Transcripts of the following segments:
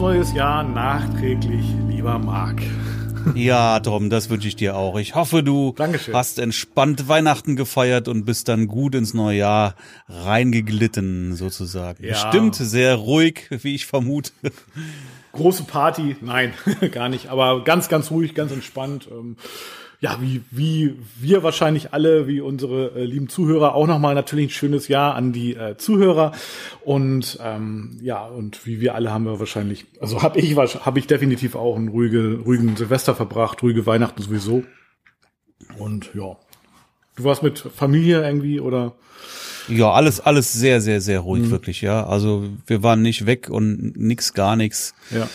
neues Jahr nachträglich, lieber Marc. Ja, Tom, das wünsche ich dir auch. Ich hoffe, du Dankeschön. hast entspannt Weihnachten gefeiert und bist dann gut ins neue Jahr reingeglitten, sozusagen. Ja. Bestimmt sehr ruhig, wie ich vermute. Große Party? Nein, gar nicht. Aber ganz, ganz ruhig, ganz entspannt. Ja, wie, wie wir wahrscheinlich alle, wie unsere äh, lieben Zuhörer, auch nochmal natürlich ein schönes Jahr an die äh, Zuhörer. Und ähm, ja, und wie wir alle haben wir wahrscheinlich, also habe ich habe ich definitiv auch einen ruhige, ruhigen Silvester verbracht, ruhige Weihnachten sowieso. Und ja. Du warst mit Familie irgendwie oder? Ja, alles, alles sehr, sehr, sehr ruhig, wirklich, ja. Also wir waren nicht weg und nix, gar nichts. Ja.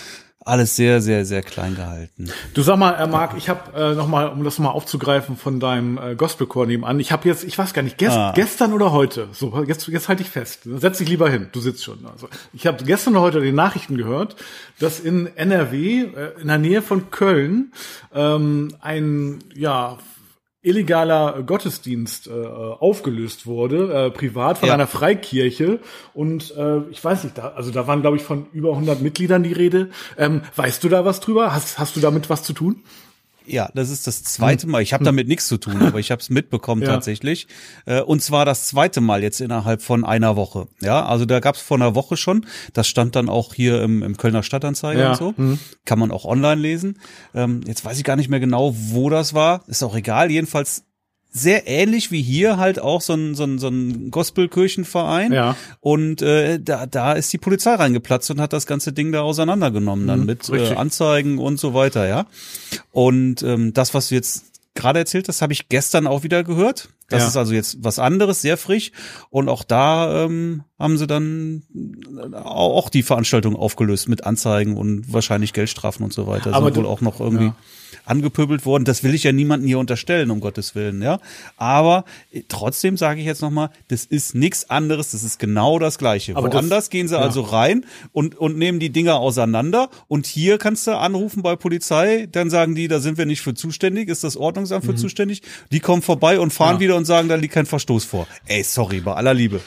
Alles sehr, sehr, sehr klein gehalten. Du sag mal, äh, Marc, ich habe äh, noch mal, um das mal aufzugreifen von deinem äh, Gospelchor nebenan. Ich habe jetzt, ich weiß gar nicht, gest, Ah. gestern oder heute. So, jetzt, jetzt halte ich fest. Setz dich lieber hin. Du sitzt schon. Also, ich habe gestern oder heute die Nachrichten gehört, dass in NRW äh, in der Nähe von Köln ähm, ein ja illegaler Gottesdienst äh, aufgelöst wurde, äh, privat von Ja. einer Freikirche und äh, ich weiß nicht, da, also da waren glaube ich von über 100 Mitgliedern die Rede. Ähm, weißt du da was drüber? Hast, hast du damit was zu tun? Ja, das ist das zweite Mal. Ich habe damit nichts zu tun, aber ich habe es mitbekommen Ja. tatsächlich. Äh, Und zwar das zweite Mal jetzt innerhalb von einer Woche. Ja, also da gab es vor einer Woche schon. Das stand dann auch hier im, im Kölner Stadtanzeiger Ja. und so. Kann man auch online lesen. Ähm, Jetzt weiß ich gar nicht mehr genau, wo das war. Ist auch egal. Jedenfalls sehr ähnlich wie hier halt auch so ein, so ein, so ein Gospelkirchenverein. Ja. Und äh, da, da ist die Polizei reingeplatzt und hat das ganze Ding da auseinandergenommen, dann mit äh, Mhm. Anzeigen und so weiter, ja. Und ähm, das, was du jetzt gerade erzählt hast, habe ich gestern auch wieder gehört. Das Ja. ist also jetzt was anderes, sehr frisch. Und auch da ähm, haben sie dann auch die Veranstaltung aufgelöst mit Anzeigen und wahrscheinlich Geldstrafen und so weiter. Aber Sind wohl auch noch irgendwie Ja. Angepöbelt worden. Das will ich ja niemanden hier unterstellen, um Gottes Willen, ja. Aber äh, trotzdem sage ich jetzt nochmal, das ist nichts anderes, das ist genau das Gleiche. Aber das- Woanders gehen sie ja. also rein und, und nehmen die Dinger auseinander und hier kannst du anrufen bei Polizei, dann sagen die, da sind wir nicht für zuständig, ist das Ordnungsamt für zuständig. Die kommen vorbei und fahren Mhm. Ja. wieder und sagen, da liegt kein Verstoß vor. Ey, sorry, bei aller Liebe.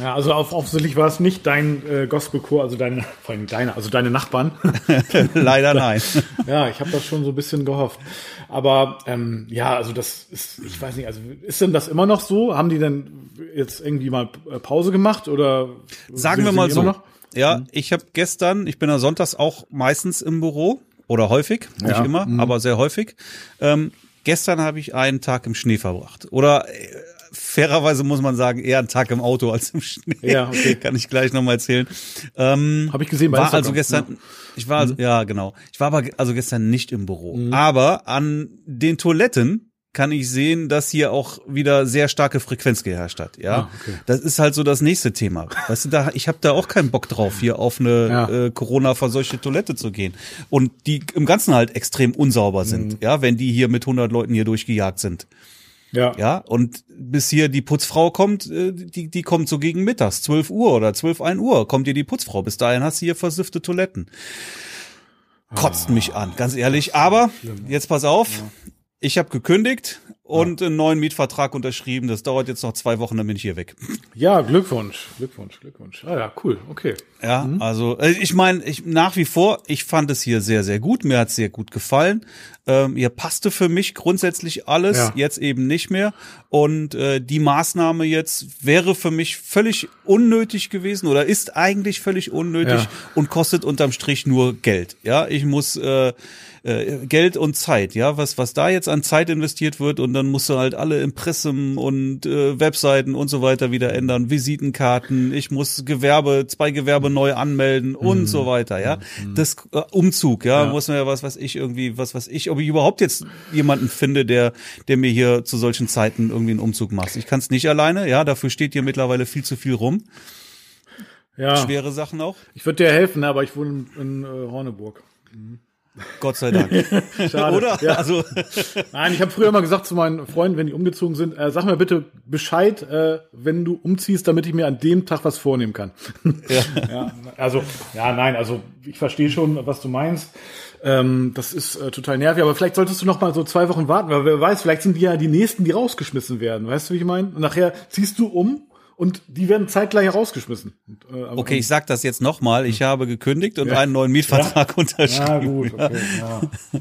Ja, also auf, offensichtlich war es nicht dein äh, Gospelchor, also deine, vor allem deine, also deine Nachbarn. Leider nein. ja, ich habe das schon so ein bisschen gehofft. Aber ähm, ja, also das ist, ich weiß nicht, also ist denn das immer noch so? Haben die denn jetzt irgendwie mal äh, Pause gemacht oder Sagen wir mal so. Ja, ich habe gestern, ich bin ja sonntags auch meistens im Büro oder häufig, nicht Ja, immer, aber sehr häufig. Ähm, gestern habe ich einen Tag im Schnee verbracht. Oder äh, fairerweise muss man sagen, eher einen Tag im Auto als im Schnee. Ja, okay. Kann ich gleich nochmal erzählen. Ähm, Habe ich gesehen bei war Instagram, also gestern, ja. ich war also, ja genau, ich war aber also gestern nicht im Büro. Mhm. Aber an den Toiletten kann ich sehen, dass hier auch wieder sehr starke Frequenz geherrscht hat. Ja, Ah, okay. das ist halt so das nächste Thema. Weißt du, da ich habe da auch keinen Bock drauf, hier auf eine Ja. äh, Corona-verseuchte Toilette zu gehen und die im Ganzen halt extrem unsauber sind. Mhm. Ja, wenn die hier mit 100 Leuten hier durchgejagt sind. Ja. Ja, und bis hier die Putzfrau kommt, äh, die, die kommt so gegen mittags, 12 Uhr oder 12, 1 Uhr, kommt hier die Putzfrau. Bis dahin hast du hier versiffte Toiletten. Kotzt mich an, ganz ehrlich. Aber jetzt pass auf, ich habe gekündigt und einen neuen Mietvertrag unterschrieben. Das dauert jetzt noch zwei Wochen, dann bin ich hier weg. ja, Glückwunsch, Glückwunsch, Glückwunsch. Ah ja, cool, okay. Ja, also äh, ich meine, ich nach wie vor, ich fand es hier sehr, sehr gut. Mir hat es sehr gut gefallen. Ähm, hier passte für mich grundsätzlich alles, Ja. jetzt eben nicht mehr. Und äh, die Maßnahme jetzt wäre für mich völlig unnötig gewesen oder ist eigentlich völlig unnötig Ja. und kostet unterm Strich nur Geld. Ja, ich muss äh, äh, Geld und Zeit, ja, was was da jetzt an Zeit investiert wird und dann musst du halt alle Impressum und äh, Webseiten und so weiter wieder ändern, Visitenkarten, ich muss Gewerbe, zwei Gewerbe neu anmelden und so weiter, ja. Das äh, Umzug, ja, Ja. muss man ja was was ich irgendwie, was was ich, ob ich überhaupt jetzt jemanden finde, der der mir hier zu solchen Zeiten irgendwie einen Umzug macht. Ich kann es nicht alleine, ja, dafür steht hier mittlerweile viel zu viel rum. Ja, Schwere Sachen auch. ich würde dir helfen, aber ich wohne in, in äh, Horneburg. Gott sei Dank. Schade. Oder? Ja. Also Nein, ich habe früher mal gesagt zu meinen Freunden, wenn die umgezogen sind, äh, sag mir bitte Bescheid, äh, wenn du umziehst, damit ich mir an dem Tag was vornehmen kann. Ja. ja, also, ja, nein, also ich verstehe schon, was du meinst. Ähm, das ist äh, total nervig, aber vielleicht solltest du noch mal so zwei Wochen warten, weil wer weiß, vielleicht sind die ja die nächsten, die rausgeschmissen werden. Weißt du, wie ich meine? Und nachher ziehst du um und die werden zeitgleich rausgeschmissen. Und, äh, okay, ich sag das jetzt nochmal. Ich habe gekündigt und ja. einen neuen Mietvertrag ja. unterschrieben. Ja, gut, okay, ja.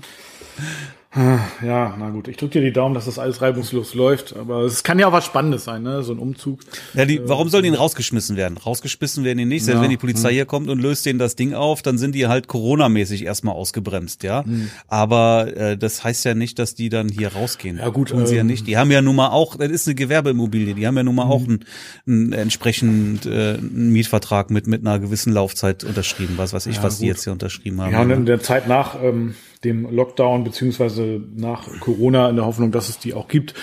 Ja, na gut. Ich drücke dir die Daumen, dass das alles reibungslos läuft. Aber es kann ja auch was Spannendes sein, ne? So ein Umzug. Ja, die, warum sollen die rausgeschmissen werden? Rausgeschmissen werden die nicht. Selbst ja, wenn die Polizei mh. hier kommt und löst denen das Ding auf, dann sind die halt Corona-mäßig erstmal ausgebremst, ja. Mh. Aber äh, das heißt ja nicht, dass die dann hier rausgehen. Ja gut. Tun sie ähm, ja nicht. Die haben ja nun mal auch, das ist eine Gewerbeimmobilie, die haben ja nun mal mh. auch einen, einen entsprechend äh, einen Mietvertrag mit mit einer gewissen Laufzeit unterschrieben, was weiß ich, ja, was gut. die jetzt hier unterschrieben haben. Ja, und in der Zeit nach. Ähm dem Lockdown beziehungsweise nach Corona in der Hoffnung, dass es die auch gibt,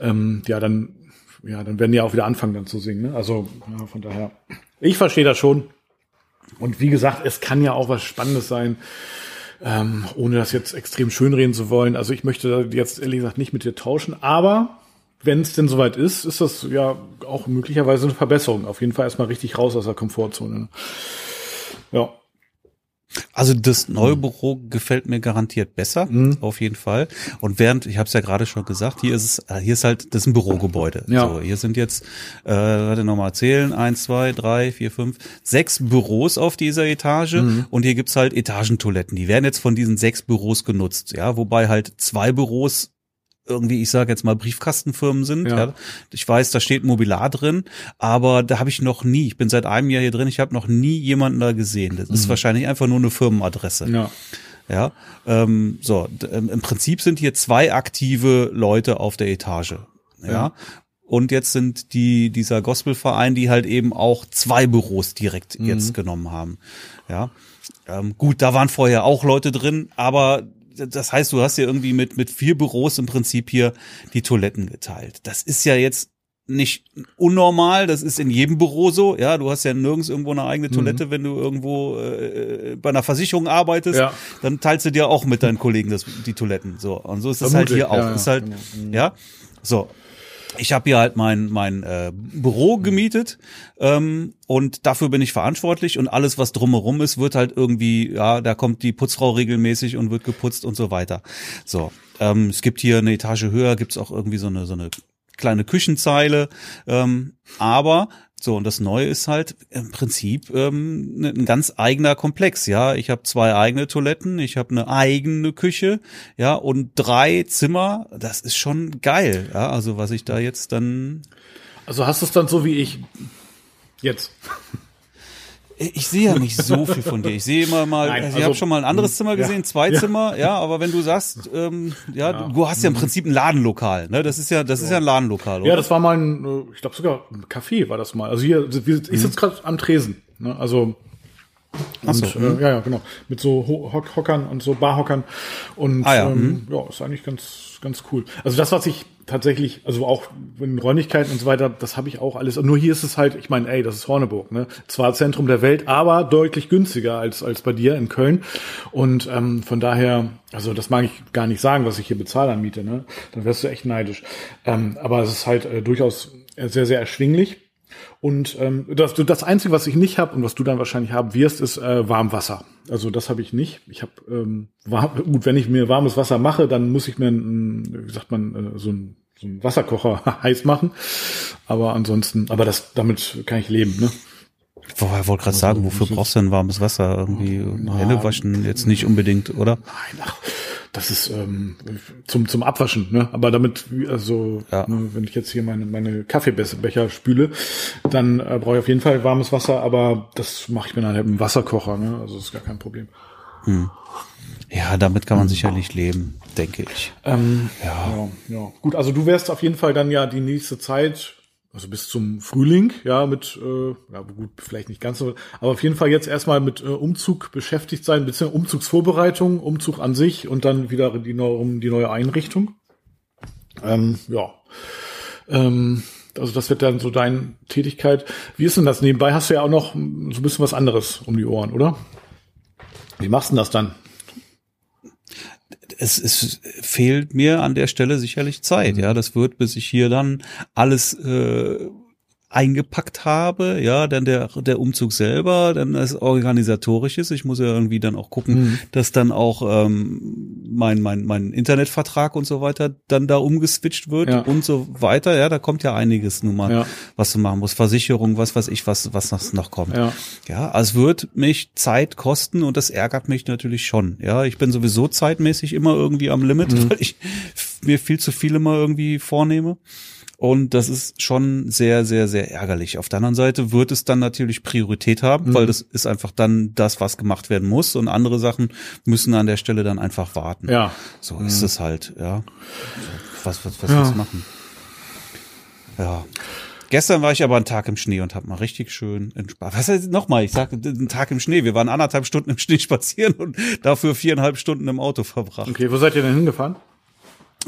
ähm, ja, dann, ja, dann werden die auch wieder anfangen dann zu singen. Ne? Also ja, von daher, ich verstehe das schon. Und wie gesagt, es kann ja auch was Spannendes sein, ähm, ohne das jetzt extrem schönreden zu wollen. Also ich möchte jetzt ehrlich gesagt nicht mit dir tauschen, aber wenn es denn soweit ist, ist das ja auch möglicherweise eine Verbesserung. Auf jeden Fall erstmal richtig raus aus der Komfortzone. Ne? Ja. Also das neue mhm. Büro gefällt mir garantiert besser, mhm. auf jeden Fall. Und während, ich habe es ja gerade schon gesagt, hier ist es, äh, hier ist halt, das ist ein Bürogebäude. Ja. So, hier sind jetzt, äh, warte nochmal zählen, eins, zwei, drei, vier, fünf, sechs Büros auf dieser Etage mhm. und hier gibt's halt Etagentoiletten. Die werden jetzt von diesen sechs Büros genutzt, ja, wobei halt zwei Büros irgendwie, ich sage jetzt mal, Briefkastenfirmen sind. Ja. ja. Ich weiß, da steht Mobilar drin, aber da habe ich noch nie, ich bin seit einem Jahr hier drin, ich habe noch nie jemanden da gesehen. Das mhm. ist wahrscheinlich einfach nur eine Firmenadresse. Ja. Ja, ähm, so, ähm, im Prinzip sind hier zwei aktive Leute auf der Etage. Ja. ja. Und jetzt sind die, dieser Gospelverein, die halt eben auch zwei Büros direkt mhm. jetzt genommen haben. Ja. Ähm, gut, da waren vorher auch Leute drin, aber das heißt, du hast ja irgendwie mit, mit vier Büros im Prinzip hier die Toiletten geteilt. Das ist ja jetzt nicht unnormal, das ist in jedem Büro so. Ja, du hast ja nirgends irgendwo eine eigene Toilette, mhm. wenn du irgendwo äh, bei einer Versicherung arbeitest, ja. dann teilst du dir auch mit deinen Kollegen das, die Toiletten. So und so ist es halt hier auch. Ja, ist halt, genau. Mhm. ja. So ich habe hier halt mein mein äh, Büro gemietet ähm, und dafür bin ich verantwortlich und alles was drumherum ist wird halt irgendwie ja da kommt die Putzfrau regelmäßig und wird geputzt und so weiter. So ähm, es gibt hier eine Etage höher gibt's auch irgendwie so eine so eine kleine Küchenzeile ähm, aber so, und das Neue ist halt im Prinzip ähm, ne, ein ganz eigener Komplex, ja. Ich habe zwei eigene Toiletten, ich habe eine eigene Küche, ja, und drei Zimmer. Das ist schon geil, ja. Also was ich da jetzt dann. Also hast du es dann so wie ich jetzt? Ich sehe ja nicht so viel von dir. Ich sehe immer mal, Nein, also, ich habe schon mal ein anderes Zimmer gesehen, ja, zwei ja. Zimmer, ja, aber wenn du sagst, ähm, ja, ja, du hast ja im Prinzip ein Ladenlokal, ne? Das ist ja, das ist ja ein Ladenlokal, oder? Ja, das war mal ein, äh, ich glaube sogar ein Café war das mal. Also hier, ich sitze gerade am Tresen, ne? Also und, so, äh, mhm. ja, ja, genau. Mit so Hock Hockern und so Barhockern. Und ah, ja. Ähm, mhm. ja, ist eigentlich ganz, ganz cool. Also das, was ich tatsächlich, also auch in Räumlichkeiten und so weiter, das habe ich auch alles. Nur hier ist es halt, ich meine, ey, das ist Horneburg, ne? Zwar Zentrum der Welt, aber deutlich günstiger als, als bei dir in Köln. Und ähm, von daher, also das mag ich gar nicht sagen, was ich hier bezahle an Miete, ne? Dann wärst du echt neidisch. Ähm, aber es ist halt äh, durchaus sehr, sehr erschwinglich. Und ähm, das, das Einzige, was ich nicht habe und was du dann wahrscheinlich haben wirst, ist äh, Warmwasser. Also das habe ich nicht. Ich habe ähm, warm, gut, wenn ich mir warmes Wasser mache, dann muss ich mir, ein, wie sagt man, äh, so ein so einen Wasserkocher heiß machen. Aber ansonsten, aber das damit kann ich leben, ne? Ich wollte gerade sagen, wofür brauchst du denn warmes Wasser? Irgendwie Hände waschen jetzt nicht unbedingt, oder? Nein, ach, das ist ähm, zum zum Abwaschen, ne? Aber damit, also ja. ne, wenn ich jetzt hier meine meine Kaffeebecher spüle, dann äh, brauche ich auf jeden Fall warmes Wasser, aber das mache ich mir dann halt im Wasserkocher, ne? Also das ist gar kein Problem. Hm. Ja, damit kann man hm. sicherlich leben, denke ich. Ähm, ja. ja, ja. Gut, also du wärst auf jeden Fall dann ja die nächste Zeit also bis zum Frühling, ja, mit, äh, ja gut, vielleicht nicht ganz so, aber auf jeden Fall jetzt erstmal mit äh, Umzug beschäftigt sein, beziehungsweise Umzugsvorbereitung, Umzug an sich und dann wieder die, neue, die neue Einrichtung. Ähm, ja. Ähm, also das wird dann so deine Tätigkeit. Wie ist denn das? Nebenbei hast du ja auch noch so ein bisschen was anderes um die Ohren, oder? Wie machst du denn das dann? Es, es fehlt mir an der Stelle sicherlich Zeit. Mhm. Ja, das wird, bis ich hier dann alles äh, eingepackt habe, ja, dann der, der Umzug selber, dann das organisatorisches. Ich muss ja irgendwie dann auch gucken, mhm. dass dann auch ähm, mein, mein, mein Internetvertrag und so weiter dann da umgeswitcht wird ja. und so weiter. Ja, da kommt ja einiges nun mal, ja. was du machen musst. Versicherung, was weiß ich, was, was noch, noch kommt. Ja. ja, also es wird mich Zeit kosten und das ärgert mich natürlich schon. Ja, ich bin sowieso zeitmäßig immer irgendwie am Limit, mhm. weil ich mir viel zu viel immer irgendwie vornehme. Und das ist schon sehr, sehr, sehr ärgerlich. Auf der anderen Seite wird es dann natürlich Priorität haben, mhm. weil das ist einfach dann das, was gemacht werden muss. Und andere Sachen müssen an der Stelle dann einfach warten. Ja. So mhm. ist es halt, ja. Was, was, was ja. du machen? Ja. Gestern war ich aber einen Tag im Schnee und habe mal richtig schön entspannt. Was heißt nochmal? Ich sage einen Tag im Schnee. Wir waren anderthalb Stunden im Schnee spazieren und dafür viereinhalb Stunden im Auto verbracht. Okay, wo seid ihr denn hingefahren?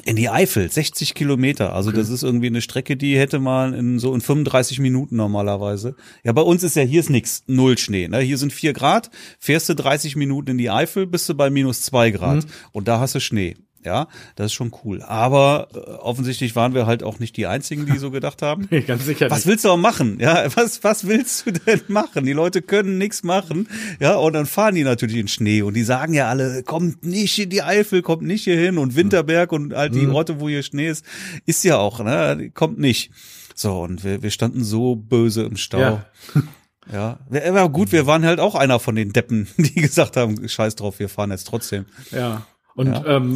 In die Eifel, 60 Kilometer. Also okay. das ist irgendwie eine Strecke, die hätte man in so in 35 Minuten normalerweise. Ja, bei uns ist ja hier ist nix, null Schnee. Ne? Hier sind vier Grad, fährst du 30 Minuten in die Eifel, bist du bei minus zwei Grad mhm. und da hast du Schnee. Ja, das ist schon cool. Aber äh, offensichtlich waren wir halt auch nicht die Einzigen, die so gedacht haben. Nee, ganz sicher. Was nicht. willst du auch machen? Ja, was, was willst du denn machen? Die Leute können nichts machen. Ja, und dann fahren die natürlich in Schnee und die sagen ja alle, kommt nicht in die Eifel, kommt nicht hier hin und Winterberg und all die mhm. Orte, wo hier Schnee ist, ist ja auch, ne, kommt nicht. So, und wir, wir standen so böse im Stau. Ja. Ja, aber gut, wir waren halt auch einer von den Deppen, die gesagt haben, scheiß drauf, wir fahren jetzt trotzdem. Ja. Und ja. ähm,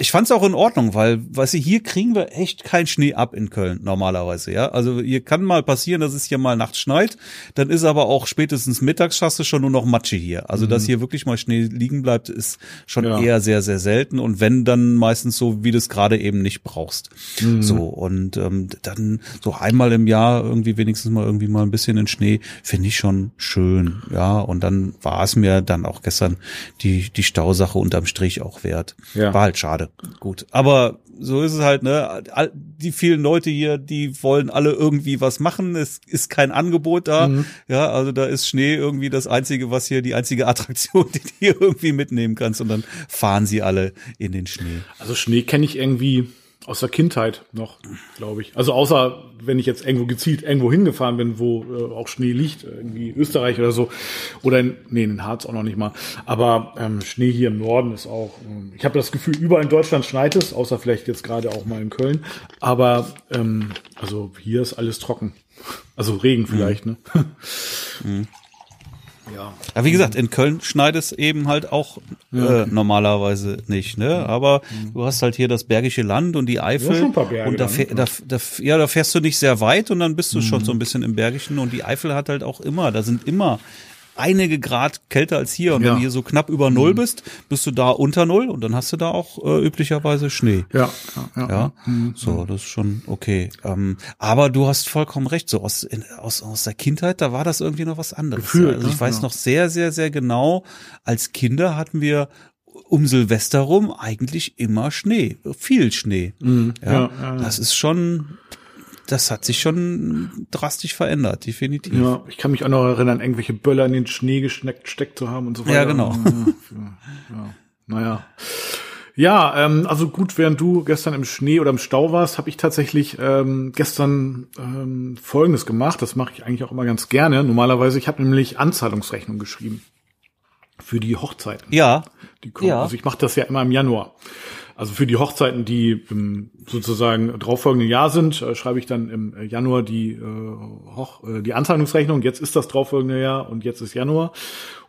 ich fand es auch in Ordnung, weil, weißt du, hier kriegen wir echt keinen Schnee ab in Köln normalerweise, ja. Also hier kann mal passieren, dass es hier mal nachts schneit, dann ist aber auch spätestens mittags hast du schon nur noch Matsche hier. Also mhm. dass hier wirklich mal Schnee liegen bleibt, ist schon ja. eher sehr, sehr selten. Und wenn, dann meistens so, wie du es gerade eben nicht brauchst. Mhm. So, und ähm, dann so einmal im Jahr irgendwie wenigstens mal irgendwie mal ein bisschen in Schnee, finde ich schon schön, ja. Und dann war es mir dann auch gestern die, die Stausache unterm Strich Strich auch wert. Ja. War halt schade. Gut. Aber so ist es halt, ne? Die vielen Leute hier, die wollen alle irgendwie was machen. Es ist kein Angebot da. Mhm. Ja, also da ist Schnee irgendwie das einzige, was hier, die einzige Attraktion, die du hier irgendwie mitnehmen kannst. Und dann fahren sie alle in den Schnee. Also Schnee kenne ich irgendwie aus der Kindheit noch, glaube ich. Also außer wenn ich jetzt irgendwo gezielt irgendwo hingefahren bin, wo äh, auch Schnee liegt, irgendwie Österreich oder so. Oder in, nee, in Harz auch noch nicht mal. Aber ähm, Schnee hier im Norden ist auch. Ähm, ich habe das Gefühl, überall in Deutschland schneit es, außer vielleicht jetzt gerade auch mal in Köln. Aber ähm, also hier ist alles trocken. Also Regen vielleicht, mhm. ne? Mhm. Ja. ja, wie gesagt, in Köln schneit es eben halt auch ja. äh, normalerweise nicht, ne? Aber mhm. du hast halt hier das Bergische Land und die Eifel ja, Berge und da, dann, da, da, ja, da fährst du nicht sehr weit und dann bist du mhm. schon so ein bisschen im Bergischen und die Eifel hat halt auch immer, da sind immer einige Grad kälter als hier. Und ja. wenn du hier so knapp über Null mhm. bist, bist du da unter Null und dann hast du da auch äh, üblicherweise Schnee. Ja, ja, ja. Mhm. So, das ist schon okay. Ähm, aber du hast vollkommen recht. So aus, in, aus, aus der Kindheit, da war das irgendwie noch was anderes. Gefühl, also ich ne? weiß ja. noch sehr, sehr, sehr genau, als Kinder hatten wir um Silvester rum eigentlich immer Schnee, viel Schnee. Mhm. Ja, ja, das ist schon das hat sich schon drastisch verändert, definitiv. Ja, ich kann mich auch noch erinnern, irgendwelche Böller in den Schnee gesteckt zu haben und so weiter. Ja, genau. Ja, ja, naja. Ja, ähm, also gut, während du gestern im Schnee oder im Stau warst, habe ich tatsächlich ähm, gestern ähm, Folgendes gemacht. Das mache ich eigentlich auch immer ganz gerne. Normalerweise, ich habe nämlich Anzahlungsrechnung geschrieben für die Hochzeiten. Ja. Die kommen. Ja. Also ich mache das ja immer im Januar. Also für die Hochzeiten, die im sozusagen darauffolgenden Jahr sind, äh, schreibe ich dann im Januar die, äh, Hoch, äh, die Anzahlungsrechnung. Jetzt ist das darauffolgende Jahr und jetzt ist Januar.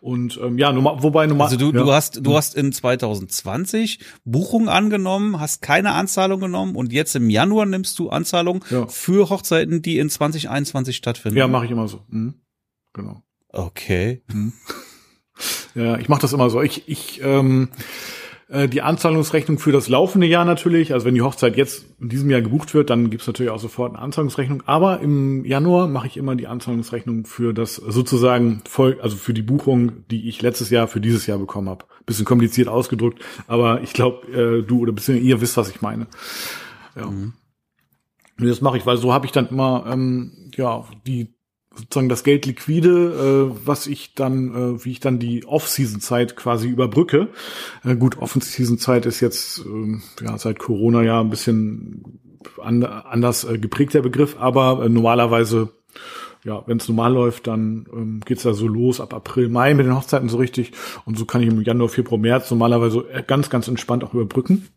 Und ähm, ja, nummer, wobei Nummer. Also du, ja. du hast du hast in 2020 Buchung angenommen, hast keine Anzahlung genommen und jetzt im Januar nimmst du Anzahlung ja. für Hochzeiten, die in 2021 stattfinden. Ja, mache ich immer so. Mhm. Genau. Okay. Mhm. Ja, ich mache das immer so. Ich ich ähm, äh, die Anzahlungsrechnung für das laufende Jahr natürlich. Also wenn die Hochzeit jetzt in diesem Jahr gebucht wird, dann gibt's natürlich auch sofort eine Anzahlungsrechnung. Aber im Januar mache ich immer die Anzahlungsrechnung für das sozusagen voll, also für die Buchung, die ich letztes Jahr für dieses Jahr bekommen habe. Bisschen kompliziert ausgedrückt, aber ich glaube, äh, du oder bisschen ihr wisst, was ich meine. Ja. Mhm. Und das mache ich, weil so habe ich dann immer ähm, ja die sozusagen das Geld liquide, äh, was ich dann, äh, wie ich dann die Off-Season-Zeit quasi überbrücke. Äh, gut, Off-Season-Zeit ist jetzt äh, ja seit Corona ja ein bisschen an, anders äh, geprägter Begriff, aber äh, normalerweise, ja, wenn es normal läuft, dann ähm, geht's ja so los ab April, Mai mit den Hochzeiten so richtig. Und so kann ich im Januar, Februar, März normalerweise ganz, ganz entspannt auch überbrücken.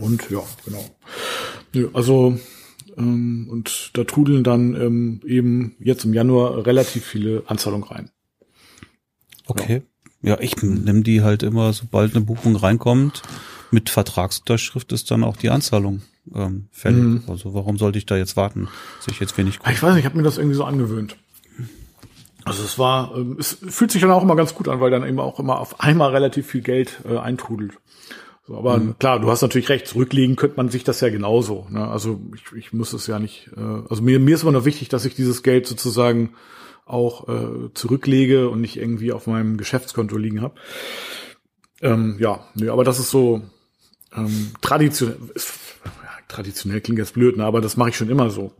Und ja, genau. Ja, also ähm, und da trudeln dann ähm, eben jetzt im Januar relativ viele Anzahlungen rein. Okay. Ja, ich nehme die halt immer, sobald eine Buchung reinkommt, mit Vertragsunterschrift ist dann auch die Anzahlung ähm, fällig. Mhm. Also warum sollte ich da jetzt warten? Sich jetzt wenig. Ich weiß nicht, ich habe mir das irgendwie so angewöhnt. Also es war, ähm, es fühlt sich dann auch immer ganz gut an, weil dann eben auch immer auf einmal relativ viel Geld äh, eintrudelt. So, aber mhm. klar, du hast natürlich recht, zurücklegen könnte man sich das ja genauso. Ne? Also ich, ich muss es ja nicht, äh, also mir, mir ist immer noch wichtig, dass ich dieses Geld sozusagen auch äh, zurücklege und nicht irgendwie auf meinem Geschäftskonto liegen habe. Ähm, ja, nee, aber das ist so ähm, traditionell. Ja, traditionell klingt jetzt blöd, ne? aber das mache ich schon immer so.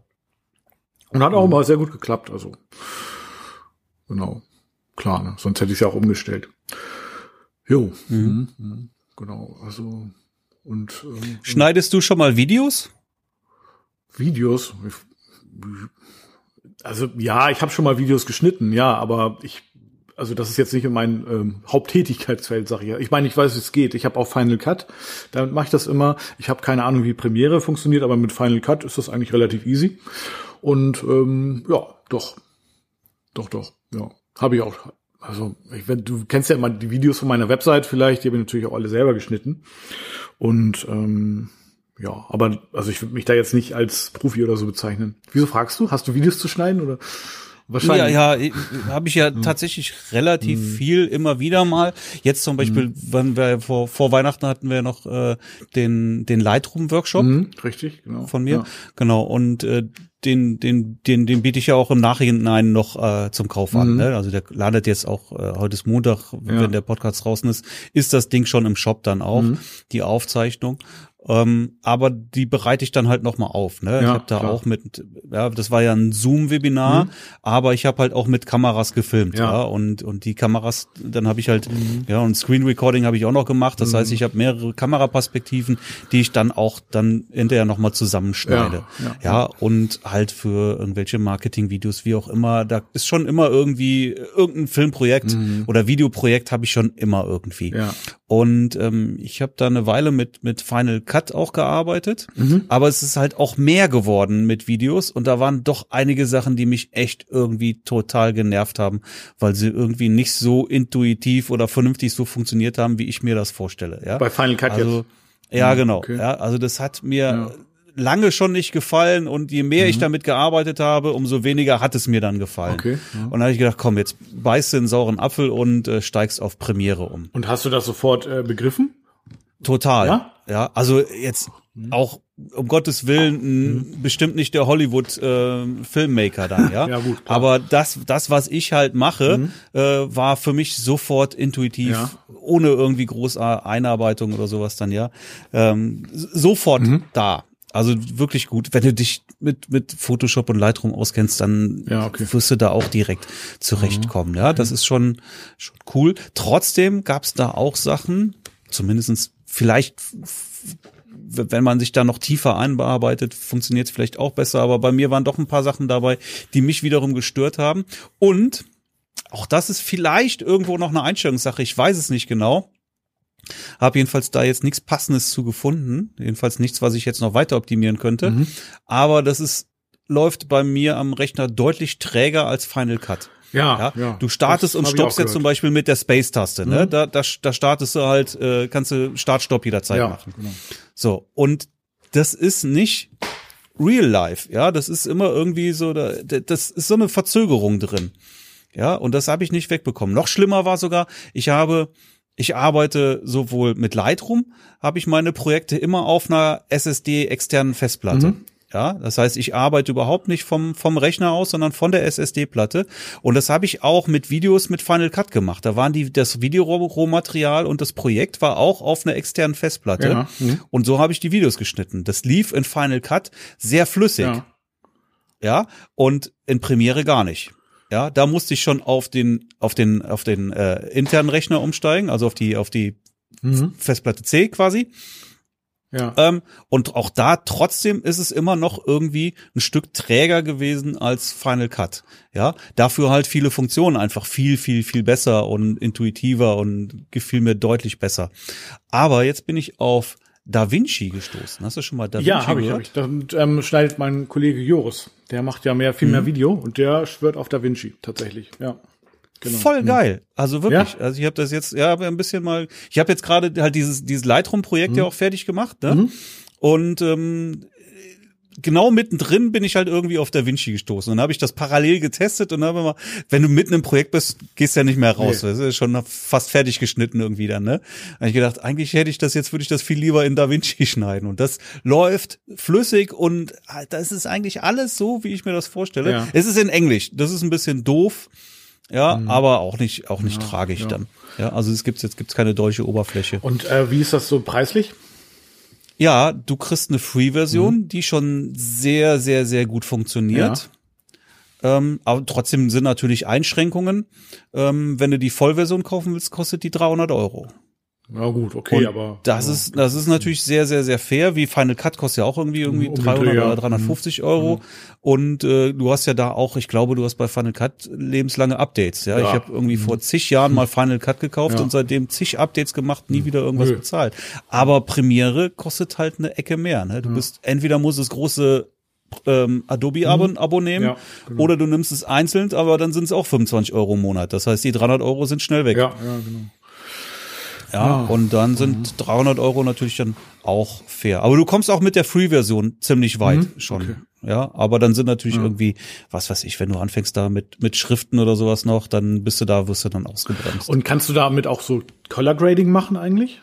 Und hat auch mhm. immer sehr gut geklappt. Also genau, klar, ne? sonst hätte ich es ja auch umgestellt. Jo, mhm. Mhm. Genau, also und ähm, schneidest du schon mal Videos? Videos? Also ja, ich habe schon mal Videos geschnitten, ja, aber ich, also das ist jetzt nicht in mein ähm, Haupttätigkeitsfeld, sage ich ja. Ich meine, ich weiß, wie es geht. Ich habe auch Final Cut, damit mache ich das immer. Ich habe keine Ahnung, wie Premiere funktioniert, aber mit Final Cut ist das eigentlich relativ easy. Und ähm, ja, doch, doch, doch, ja, habe ich auch. Also ich, wenn, du kennst ja immer die Videos von meiner Website vielleicht, die habe ich natürlich auch alle selber geschnitten. Und ähm, ja, aber also ich würde mich da jetzt nicht als Profi oder so bezeichnen. Wieso fragst du? Hast du Videos zu schneiden oder? Wahrscheinlich. Ja, ja, habe ich ja hm. tatsächlich relativ hm. viel immer wieder mal. Jetzt zum Beispiel, hm. wenn wir vor, vor Weihnachten hatten wir noch äh, den den Lightroom Workshop. Hm, richtig, genau. Von mir, ja. genau. Und äh, den den den den biete ich ja auch im Nachhinein noch äh, zum Kauf an. Mhm. Ne? Also der landet jetzt auch äh, heute ist Montag, ja. wenn der Podcast draußen ist, ist das Ding schon im Shop dann auch mhm. die Aufzeichnung. Ähm, aber die bereite ich dann halt nochmal auf. Ne? Ja, ich habe da klar. auch mit, ja, das war ja ein Zoom-Webinar, mhm. aber ich habe halt auch mit Kameras gefilmt, ja. ja, und und die Kameras, dann habe ich halt, mhm. ja, und Screen Recording habe ich auch noch gemacht. Das mhm. heißt, ich habe mehrere Kameraperspektiven, die ich dann auch dann hinterher nochmal zusammenschneide. Ja, ja, und halt für irgendwelche Marketing-Videos, wie auch immer, da ist schon immer irgendwie irgendein Filmprojekt mhm. oder Videoprojekt habe ich schon immer irgendwie. Ja. Und ähm, ich habe da eine Weile mit mit Final Cut auch gearbeitet, mhm. aber es ist halt auch mehr geworden mit Videos und da waren doch einige Sachen, die mich echt irgendwie total genervt haben, weil sie irgendwie nicht so intuitiv oder vernünftig so funktioniert haben, wie ich mir das vorstelle. Ja? Bei Final Cut also, jetzt. Ja, mhm, genau. Okay. Ja, also das hat mir ja. lange schon nicht gefallen und je mehr mhm. ich damit gearbeitet habe, umso weniger hat es mir dann gefallen. Okay. Ja. Und dann habe ich gedacht, komm, jetzt beißt du einen sauren Apfel und äh, steigst auf Premiere um. Und hast du das sofort äh, begriffen? Total. Ja? Ja, also jetzt auch um Gottes Willen mhm. bestimmt nicht der Hollywood äh, Filmmaker dann, ja. ja gut, Aber das, das, was ich halt mache, mhm. äh, war für mich sofort intuitiv, ja. ohne irgendwie große Einarbeitung oder sowas dann, ja. Ähm, sofort mhm. da. Also wirklich gut. Wenn du dich mit, mit Photoshop und Lightroom auskennst, dann ja, okay. wirst du da auch direkt zurechtkommen. Ja, das ist schon, schon cool. Trotzdem gab es da auch Sachen, zumindestens vielleicht wenn man sich da noch tiefer einbearbeitet, funktioniert es vielleicht auch besser. Aber bei mir waren doch ein paar Sachen dabei, die mich wiederum gestört haben. Und auch das ist vielleicht irgendwo noch eine Einstellungssache. Ich weiß es nicht genau. Habe jedenfalls da jetzt nichts Passendes zu gefunden. Jedenfalls nichts, was ich jetzt noch weiter optimieren könnte. Mhm. Aber das ist läuft bei mir am Rechner deutlich träger als Final Cut. Ja, ja. Du startest und stoppst jetzt zum Beispiel mit der Space-Taste. Ne? Mhm. Da, da, da startest du halt, äh, kannst du Start-Stopp jederzeit ja, machen. Genau. So, und das ist nicht real life, ja, das ist immer irgendwie so, da, das ist so eine Verzögerung drin. Ja, und das habe ich nicht wegbekommen. Noch schlimmer war sogar, ich habe ich arbeite sowohl mit Lightroom, habe ich meine Projekte immer auf einer SSD externen Festplatte. Mhm. Ja, das heißt, ich arbeite überhaupt nicht vom, vom Rechner aus, sondern von der SSD-Platte. Und das habe ich auch mit Videos mit Final Cut gemacht. Da waren die, das Videorohmaterial und das Projekt war auch auf einer externen Festplatte. Ja. Mhm. Und so habe ich die Videos geschnitten. Das lief in Final Cut sehr flüssig. Ja. ja, und in Premiere gar nicht. Ja, da musste ich schon auf den, auf den, auf den äh, internen Rechner umsteigen, also auf die, auf die mhm. Festplatte C quasi. Ja. Ähm, und auch da trotzdem ist es immer noch irgendwie ein Stück träger gewesen als Final Cut. Ja, dafür halt viele Funktionen einfach viel, viel, viel besser und intuitiver und gefiel mir deutlich besser. Aber jetzt bin ich auf Da Vinci gestoßen. Hast du schon mal Da Vinci Ja, habe ich, hab ich. Da ähm, schneidet mein Kollege Joris. Der macht ja mehr, viel Mhm. mehr Video und der schwört auf Da Vinci tatsächlich. Ja. Genau. Voll geil. Also wirklich. Ja? Also ich habe das jetzt, ja, ein bisschen mal. Ich habe jetzt gerade halt dieses dieses Lightroom-Projekt Mhm. ja auch fertig gemacht, ne? Und ähm, genau mittendrin bin ich halt irgendwie auf Da Vinci gestoßen. Und dann habe ich das parallel getestet und habe immer, wenn du mitten im Projekt bist, gehst du ja nicht mehr raus. Nee. Das ist schon fast fertig geschnitten irgendwie dann, ne? Da hab ich gedacht, eigentlich hätte ich das jetzt, würde ich das viel lieber in Da Vinci schneiden. Und das läuft flüssig und ah, das ist eigentlich alles so, wie ich mir das vorstelle. Ja. Es ist in Englisch. Das ist ein bisschen doof. Ja, aber auch nicht, auch nicht tragisch Mhm. ja. dann. Ja, also es gibt jetzt gibt's keine deutsche Oberfläche. Und äh, wie ist das so preislich? Ja, du kriegst eine Free-Version, Mhm. die schon sehr, sehr, sehr gut funktioniert. Ähm, aber trotzdem sind natürlich Einschränkungen. Ähm, wenn du die Vollversion kaufen willst, kostet die 300 Euro. Ja gut, okay, Und aber das aber, ist, das ist natürlich sehr, sehr, sehr fair. Wie Final Cut kostet ja auch irgendwie, irgendwie Um den 300 Dreh, ja. oder 350 Euro. Und äh, du hast ja da auch, ich glaube, du hast bei Final Cut lebenslange Updates. Ja, Ja. ich habe irgendwie vor zig Jahren mal Final Cut gekauft Ja. und seitdem zig Updates gemacht, nie wieder irgendwas Nö. bezahlt. Aber Premiere kostet halt eine Ecke mehr. Ne? Du bist entweder muss es große ähm, Adobe-Abo Abo nehmen Ja, genau. oder du nimmst es einzeln, aber dann sind es auch 25 Euro im Monat. Das heißt, die 300 Euro sind schnell weg. ja, ja, genau. Ja, und dann sind 300 Euro natürlich dann auch fair. Aber du kommst auch mit der Free-Version ziemlich weit Mhm. schon. Ja, aber dann sind natürlich irgendwie, was weiß ich, wenn du anfängst da mit, mit Schriften oder sowas noch, dann bist du da, wirst du dann ausgebremst. Und kannst du damit auch so Color Grading machen eigentlich?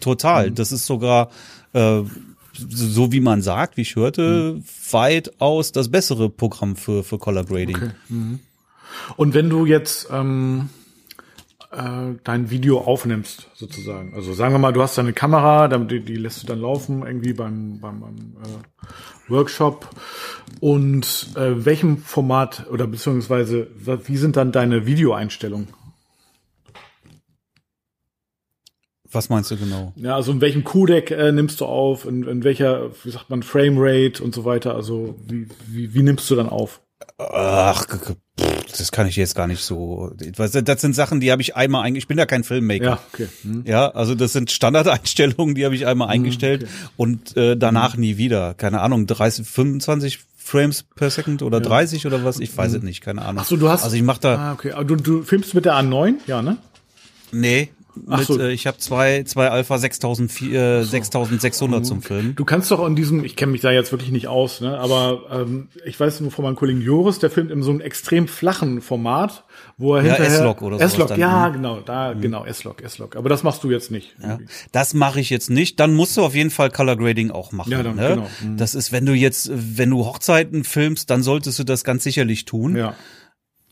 Total. Mhm. Das ist sogar, äh, so wie man sagt, wie ich hörte, Mhm. weitaus das bessere Programm für, für Color Grading. Okay. Und wenn du jetzt ähm, äh, dein Video aufnimmst, sozusagen, also sagen wir mal, du hast deine Kamera, die, die lässt du dann laufen irgendwie beim, beim, beim äh, Workshop und äh, welchem Format oder beziehungsweise wie sind dann deine Videoeinstellungen? Was meinst du genau? Ja, also in welchem Codec äh, nimmst du auf, in, in welcher, wie sagt man, Framerate und so weiter, also wie, wie, wie nimmst du dann auf? Ach, das kann ich jetzt gar nicht so. Das sind Sachen, die habe ich einmal eigentlich. Ich bin ja kein Filmmaker. Ja, okay. Hm. Ja, also das sind Standardeinstellungen, die habe ich einmal eingestellt und äh, danach nie wieder. Keine Ahnung, 30, 25 Frames per Second oder 30 oder was? Ich weiß es nicht, keine Ahnung. Ach so, du hast. Also ich mache da Ah, okay. Aber du, du filmst mit der A9? Ja, ne? nee, mit, so. äh, ich habe zwei zwei Alpha 6004, äh, 6600 zum Filmen. Du kannst doch in diesem, ich kenne mich da jetzt wirklich nicht aus, ne, aber ähm, ich weiß nur von meinem Kollegen Joris, der filmt in so einem extrem flachen Format, wo er Ja, hinterher S-Log oder sowas S-Log, ja, mhm. genau, da genau S-Log, S-Log. Aber das machst du jetzt nicht. Ja, das mache ich jetzt nicht. Dann musst du auf jeden Fall Color Grading auch machen. Ja, dann, ne? genau. Mhm. Das ist, wenn du jetzt, wenn du Hochzeiten filmst, dann solltest du das ganz sicherlich tun. Ja.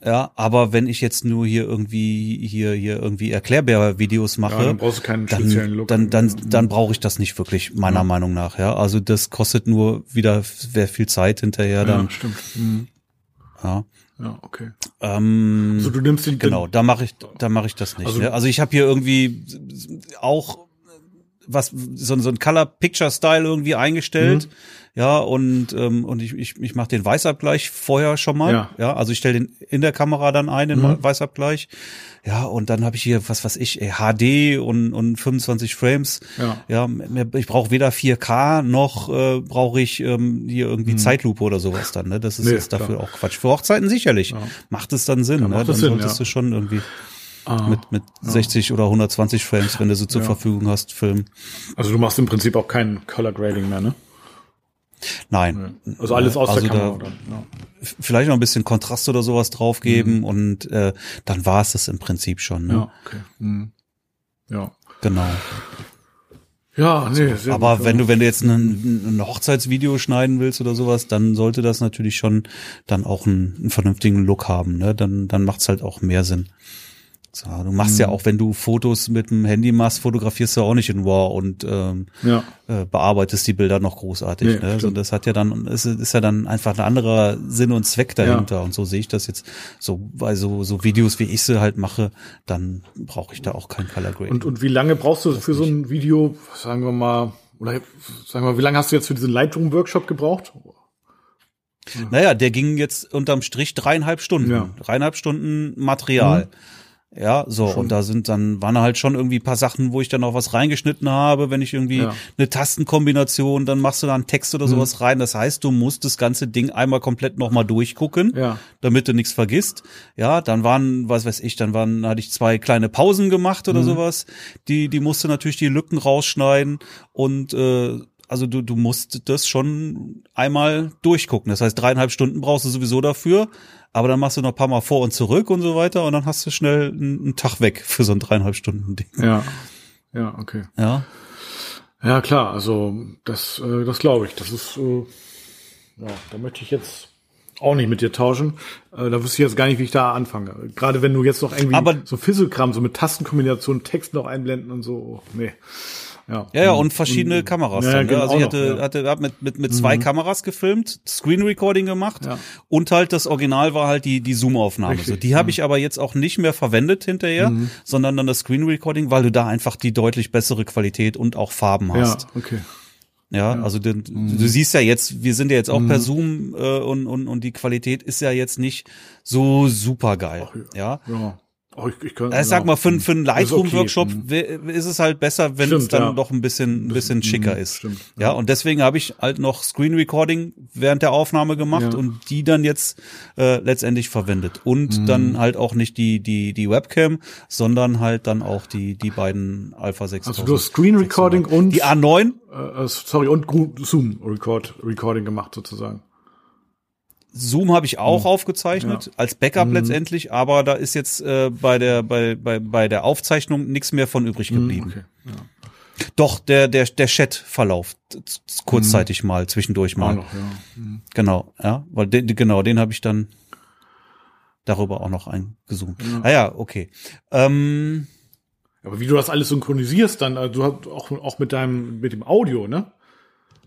Ja, aber wenn ich jetzt nur hier irgendwie hier hier irgendwie Erklärbär-Videos mache, Ja, dann brauchst du keinen speziellen dann Look. dann dann, dann brauche ich das nicht wirklich meiner Meinung nach. Ja, also das kostet nur wieder sehr viel Zeit hinterher Ja, dann. stimmt. Mhm. Ja, Ja, okay. ähm, Also du nimmst den genau, da mache ich da mache ich das nicht. Also, ne? also ich habe hier irgendwie auch was so, so ein Color Picture Style irgendwie eingestellt. Mhm. Ja, und ähm, und ich ich, ich mache den Weißabgleich vorher schon mal. Ja. Ja, also ich stelle den in der Kamera dann ein, den Mhm. Weißabgleich. Ja, und dann habe ich hier was was ich ey, HD und und 25 Frames. Ja. Ja, ich brauche weder 4K noch äh, brauche ich ähm, hier irgendwie Zeitlupe oder sowas dann. Ne? Das ist Mhm. Nee, jetzt dafür klar. auch Quatsch. Für Hochzeiten sicherlich macht es dann Sinn. Ja, ne? Dann Sinn, solltest ja. du schon irgendwie Ah. mit mit 60 oder 120 Frames, wenn du sie zur Ja. Verfügung hast, filmen. Also du machst im Prinzip auch kein Color Grading mehr, ne? Nein. Also alles aus Also der Kamera da-. Ja. Vielleicht noch ein bisschen Kontrast oder sowas draufgeben und äh, dann war es das im Prinzip schon. Ne? Mhm. ja, okay. Mhm. Ja. Genau. Ja, nee, sehr Aber gut, wenn ja. du, wenn du jetzt ein, ein Hochzeitsvideo schneiden willst oder sowas, dann sollte das natürlich schon dann auch einen, einen vernünftigen Look haben. Ne? Dann, dann macht's halt auch mehr Sinn. So, du machst Mhm. ja auch, wenn du Fotos mit dem Handy machst, fotografierst du auch nicht in RAW und ähm, Ja. äh, bearbeitest die Bilder noch großartig. Nee, ne? Also stimmt. das hat ja dann, ist, ist ja dann einfach ein anderer Sinn und Zweck dahinter. Und so sehe ich das jetzt. So bei so, so Videos, wie ich sie halt mache, dann brauche ich da auch kein Color Grading. Und, und wie lange brauchst du für so ein Video, sagen wir mal, Oder sag mal, wie lange hast du jetzt für diesen Lightroom-Workshop gebraucht? Naja, der ging jetzt unterm Strich dreieinhalb Stunden. Ja. Dreieinhalb Stunden Material. Mhm. Ja, so, Schon. und da sind dann, waren halt schon irgendwie ein paar Sachen, wo ich dann auch was reingeschnitten habe, wenn ich irgendwie Ja. Mhm. eine Tastenkombination, dann machst du da einen Text oder sowas rein. Das heißt, du musst das ganze Ding einmal komplett nochmal durchgucken, Ja. damit du nichts vergisst. Ja, dann waren, was weiß ich, dann waren, hatte ich zwei kleine Pausen gemacht Mhm. oder sowas. Die, die musste natürlich die Lücken rausschneiden und äh, also du, du musst das schon einmal durchgucken. Das heißt, dreieinhalb Stunden brauchst du sowieso dafür, aber dann machst du noch ein paar Mal vor und zurück und so weiter und dann hast du schnell einen, Tag weg für so ein dreieinhalb Stunden Ding. Ja. Ja, okay. Ja. Ja, klar, also das, äh, das glaube ich. Das ist, äh, ja, da möchte ich jetzt auch nicht mit dir tauschen. Äh, da wüsste ich jetzt gar nicht, wie ich da anfange. Gerade wenn du jetzt noch irgendwie Aber- so Fisselkram, so mit Tastenkombinationen, Text noch einblenden und so. Nee. Ja. Ja, ja, und verschiedene Kameras. Ja, dann, ne? genau, also ich noch, hatte, ja. hatte hab mit, mit, mit zwei Kameras gefilmt, Screen Recording gemacht Ja. und halt das Original war halt die, die Zoom-Aufnahme. So, die habe ich aber jetzt auch nicht mehr verwendet hinterher, sondern dann das Screen Recording, weil du da einfach die deutlich bessere Qualität und auch Farben Ja, hast. okay. Ja, also du, du Mhm. siehst ja jetzt, wir sind ja jetzt auch per Zoom äh, und, und, und die Qualität ist ja jetzt nicht so super geil. Ja. Ja. Oh, ich, ich kann, Ich sag mal, für, für einen Ist okay. Lightroom-Workshop wär- ist es halt besser, wenn Stimmt, es dann ja. doch ein bisschen, ein bisschen schicker ist. stimmt, Ja, und deswegen habe ich halt noch Screen Recording während der Aufnahme gemacht Ja. und die dann jetzt äh, letztendlich verwendet. Und Mhm. dann halt auch nicht die, die, die Webcam, sondern halt dann auch die, die beiden Alpha 6000. Also du hast Screen Recording und Die A9 äh, äh, sorry und Zoom Record Recording gemacht sozusagen. Zoom habe ich Mhm. auch aufgezeichnet, als Backup letztendlich, aber da ist jetzt äh, bei der bei, bei, bei der Aufzeichnung nichts mehr von übrig geblieben. Mhm, Okay. Ja. Doch, der, der, der Chat-Verlauf z- z- kurzzeitig mal, zwischendurch mal. noch, ja. Genau, ja. Weil den, genau, den habe ich dann darüber auch noch eingezoomt. Ah ja, okay. Ähm, Aber wie du das alles synchronisierst, dann, äh, du hast auch, auch mit deinem, mit dem Audio, ne?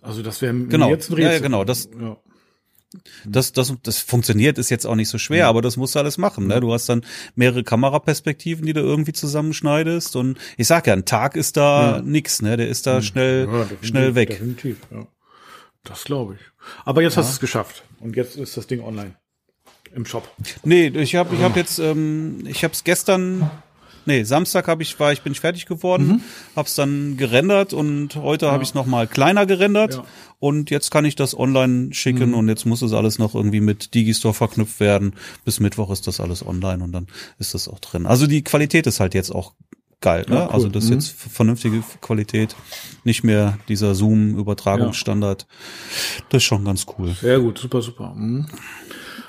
Also das wäre Genau. jetzt ein Ja, ja, Rätsel. genau, das- ja. Das, das, das funktioniert, ist jetzt auch nicht so schwer, aber das musst du alles machen. Ne? Du hast dann mehrere Kameraperspektiven, die du irgendwie zusammenschneidest. Und ich sag ja, ein Tag ist da nix, ne? Der ist da schnell, Ja, schnell weg. Definitiv, ja. Das glaube ich. Aber jetzt hast du es geschafft. Und jetzt ist das Ding online. Im Shop. Nee, ich habe ich hab jetzt, ähm, ich habe es gestern, nee, Samstag habe ich, war ich, bin ich fertig geworden, Mhm. hab's dann gerendert und heute habe ich es noch mal kleiner gerendert Ja. Mhm. und jetzt kann ich das online schicken und jetzt muss es alles noch irgendwie mit Digistore verknüpft werden. Bis Mittwoch ist das alles online und dann ist das auch drin. Also die Qualität ist halt jetzt auch geil, ne? Ja, cool. Also das ist Mhm. jetzt vernünftige Qualität, nicht mehr dieser Zoom-Übertragungsstandard. Das ist schon ganz cool. Sehr gut, super, super. Mhm.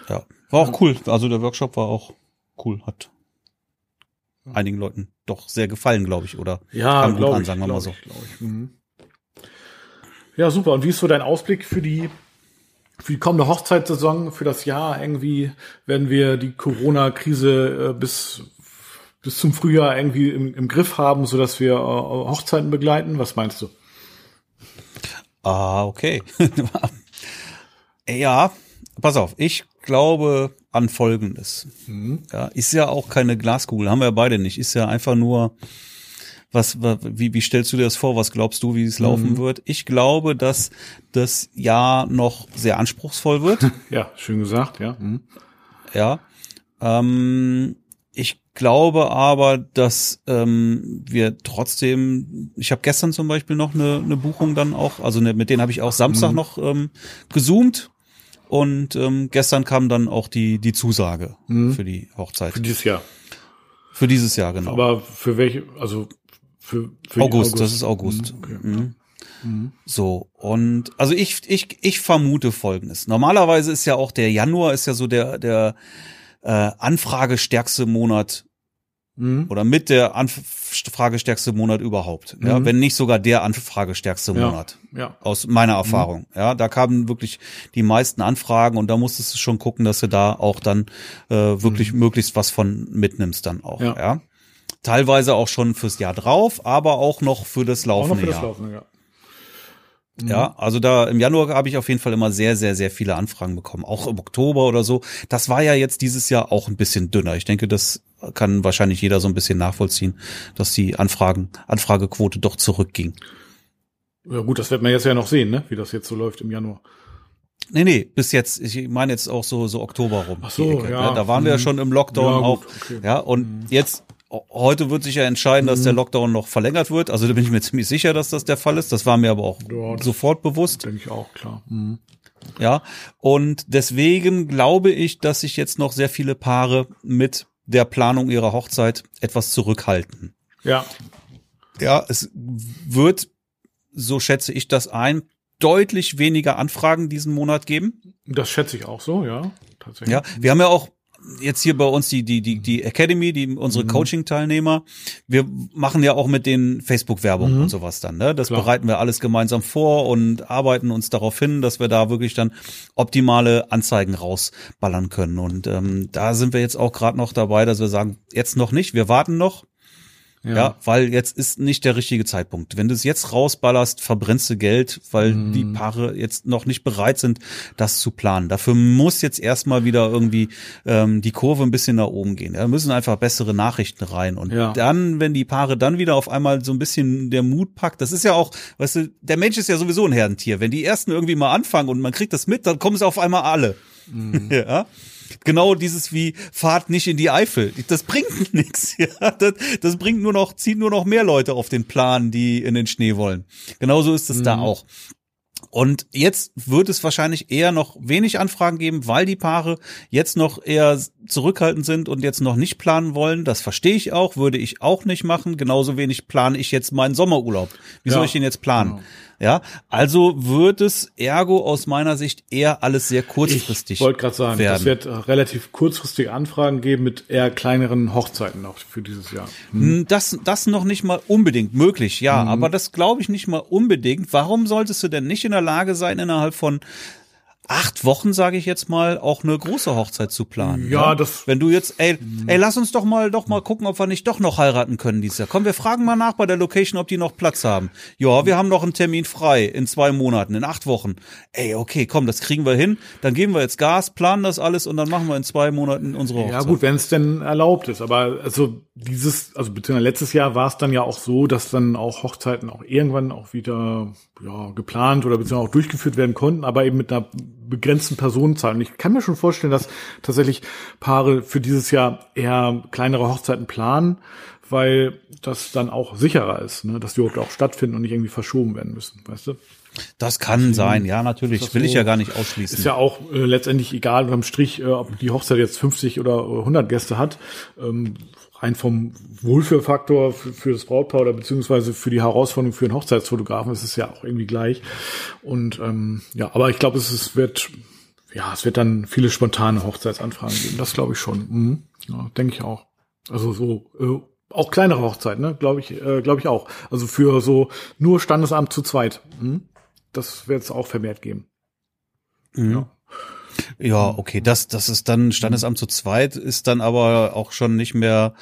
Ja, war auch cool. Also der Workshop war auch cool, hat einigen Leuten doch sehr gefallen, glaube ich, oder? Ja, Kam gut glaube an, ich, sagen wir mal so. Ich. Mhm. Ja, super. Und wie ist so dein Ausblick für die für die kommende Hochzeitssaison, für das Jahr? Irgendwie werden wir die Corona-Krise äh, bis bis zum Frühjahr irgendwie im, im Griff haben, so dass wir äh, Hochzeiten begleiten. Was meinst du? Ah, okay. ja, pass auf, ich glaube an Folgendes. Mhm. Ja, ist ja auch keine Glaskugel, haben wir ja beide nicht. Ist ja einfach nur, was, wa- wie, wie stellst du dir das vor? Was glaubst du, wie es laufen Mhm. wird? Ich glaube, dass das Jahr noch sehr anspruchsvoll wird. Ja, schön gesagt, ja. Mhm. Ja. Ähm, ich glaube aber, dass ähm, wir trotzdem, ich habe gestern zum Beispiel noch eine, eine Buchung dann auch, also ne, mit denen habe ich auch Samstag noch ähm, gezoomt und ähm, gestern kam dann auch die die Zusage für die Hochzeit Für dieses Jahr. für dieses Jahr genau. Aber für welche, also für, für August, das ist August. Mhm, okay. Mhm. So, und also ich, ich, ich vermute folgendes. Normalerweise ist ja auch der Januar ist ja so der, der äh, anfragestärkste Monat Mhm. oder mit der anfragestärkste Monat überhaupt. Ja, Mhm. wenn nicht sogar der anfragestärkste Ja. Monat. Ja. Aus meiner Erfahrung. Ja, da kamen wirklich die meisten Anfragen und da musstest du schon gucken, dass du da auch dann äh, wirklich möglichst was von mitnimmst dann auch. Ja. Mhm. Ja. Teilweise auch schon fürs Jahr drauf, aber auch noch für das Auch laufende noch für das Jahr. Laufende, ja. Ja, also da im Januar habe ich auf jeden Fall immer sehr, sehr, sehr viele Anfragen bekommen. Auch im Oktober oder so. Das war ja jetzt dieses Jahr auch ein bisschen dünner. Ich denke, das kann wahrscheinlich jeder so ein bisschen nachvollziehen, dass die Anfragen, Anfragequote doch zurückging. Ja gut, das wird man jetzt ja noch sehen, ne? wie das jetzt so läuft im Januar. Nee, nee, bis jetzt, ich meine jetzt auch so, so Oktober rum. Ach so, Ecke, ja. ne? Da waren wir ja Mhm. schon im Lockdown Ja, auch. gut, okay. Ja, und jetzt, heute wird sich ja entscheiden, dass Mhm. der Lockdown noch verlängert wird. Also da bin ich mir ziemlich sicher, dass das der Fall ist. Das war mir aber auch Ja, sofort bewusst. Denke ich auch, klar. Mhm. Ja, und deswegen glaube ich, dass sich jetzt noch sehr viele Paare mit der Planung ihrer Hochzeit etwas zurückhalten. Ja, Ja, es wird, so schätze ich das ein, deutlich weniger Anfragen diesen Monat geben. das schätze ich auch so, ja. Tatsächlich. Ja, wir haben ja auch jetzt hier bei uns die die die die Academy, die unsere Mhm. Coaching-Teilnehmer. Wir machen ja auch mit den Facebook-Werbung Mhm. und sowas dann. Ne, das Klar. bereiten wir alles gemeinsam vor und arbeiten uns darauf hin, dass wir da wirklich dann optimale Anzeigen rausballern können. Und ähm, da sind wir jetzt auch gerade noch dabei, dass wir sagen, jetzt noch nicht, wir warten noch. Ja. weil jetzt ist nicht der richtige Zeitpunkt. Wenn du es jetzt rausballerst, verbrennst du Geld, weil Mhm. die Paare jetzt noch nicht bereit sind, das zu planen. Dafür muss jetzt erstmal wieder irgendwie ähm, die Kurve ein bisschen nach oben gehen. Da müssen einfach bessere Nachrichten rein. Und Ja. dann, wenn die Paare dann wieder auf einmal so ein bisschen der Mut packt, das ist ja auch, weißt du, der Mensch ist ja sowieso ein Herdentier. Wenn die ersten irgendwie mal anfangen und man kriegt das mit, dann kommen es auf einmal alle. Ja. Genau dieses wie fahrt nicht in die Eifel. Das bringt nichts. Ja, das, das bringt nur noch zieht nur noch mehr Leute auf den Plan, die in den Schnee wollen. Genauso ist es da auch. Und jetzt wird es wahrscheinlich eher noch wenig Anfragen geben, weil die Paare jetzt noch eher zurückhaltend sind und jetzt noch nicht planen wollen. Das verstehe ich auch, würde ich auch nicht machen. Genauso wenig plane ich jetzt meinen Sommerurlaub. Wie Ja, soll ich den jetzt planen? genau. Ja, also wird es ergo aus meiner Sicht eher alles sehr kurzfristig Ich wollte gerade sagen, werden. es wird relativ kurzfristige Anfragen geben mit eher kleineren Hochzeiten noch für dieses Jahr. Hm, Das, das noch nicht mal unbedingt möglich, ja, Mhm. aber das glaube ich nicht mal unbedingt. Warum solltest du denn nicht in der Lage sein, innerhalb von acht Wochen, sage ich jetzt mal, auch eine große Hochzeit zu planen? Ja, das- Wenn du jetzt, ey, ey, lass uns doch mal, doch mal gucken, ob wir nicht doch noch heiraten können dieses Jahr. Komm, wir fragen mal nach bei der Location, ob die noch Platz haben. Ja, wir haben noch einen Termin frei in zwei Monaten, in acht Wochen. Ey, okay, komm, das kriegen wir hin. Dann geben wir jetzt Gas, planen das alles und dann machen wir in zwei Monaten unsere Hochzeit. Ja gut, wenn es denn erlaubt ist. Aber also dieses, also beziehungsweise letztes Jahr war es dann ja auch so, dass dann auch Hochzeiten auch irgendwann auch wieder ja, geplant oder beziehungsweise auch durchgeführt werden konnten, aber eben mit einer begrenzten Personenzahl. Und ich kann mir schon vorstellen, dass tatsächlich Paare für dieses Jahr eher kleinere Hochzeiten planen, weil das dann auch sicherer ist, ne? dass die überhaupt auch stattfinden und nicht irgendwie verschoben werden müssen, weißt du? Das kann sein, ja, natürlich. das Will ich so? ja gar nicht ausschließen. Ist ja auch äh, letztendlich egal unterm Strich, äh, ob die Hochzeit jetzt 50 oder 100 Gäste hat. Ähm, rein vom Wohlfühlfaktor für, für das Brautpaar oder beziehungsweise für die Herausforderung für einen Hochzeitsfotografen ist es ja auch irgendwie gleich. Und ähm, ja, aber ich glaube, es, es wird ja, es wird dann viele spontane Hochzeitsanfragen geben. Das glaube ich schon. Mhm. Ja, denke ich auch. Also so äh, auch kleinere Hochzeiten, ne? Glaube ich, äh, glaube ich auch. Also für so nur Standesamt zu zweit. Mhm. Das wird es auch vermehrt geben. Mhm. Ja. Ja, okay, das, das ist dann Standesamt zu zweit, ist dann aber auch schon nicht mehr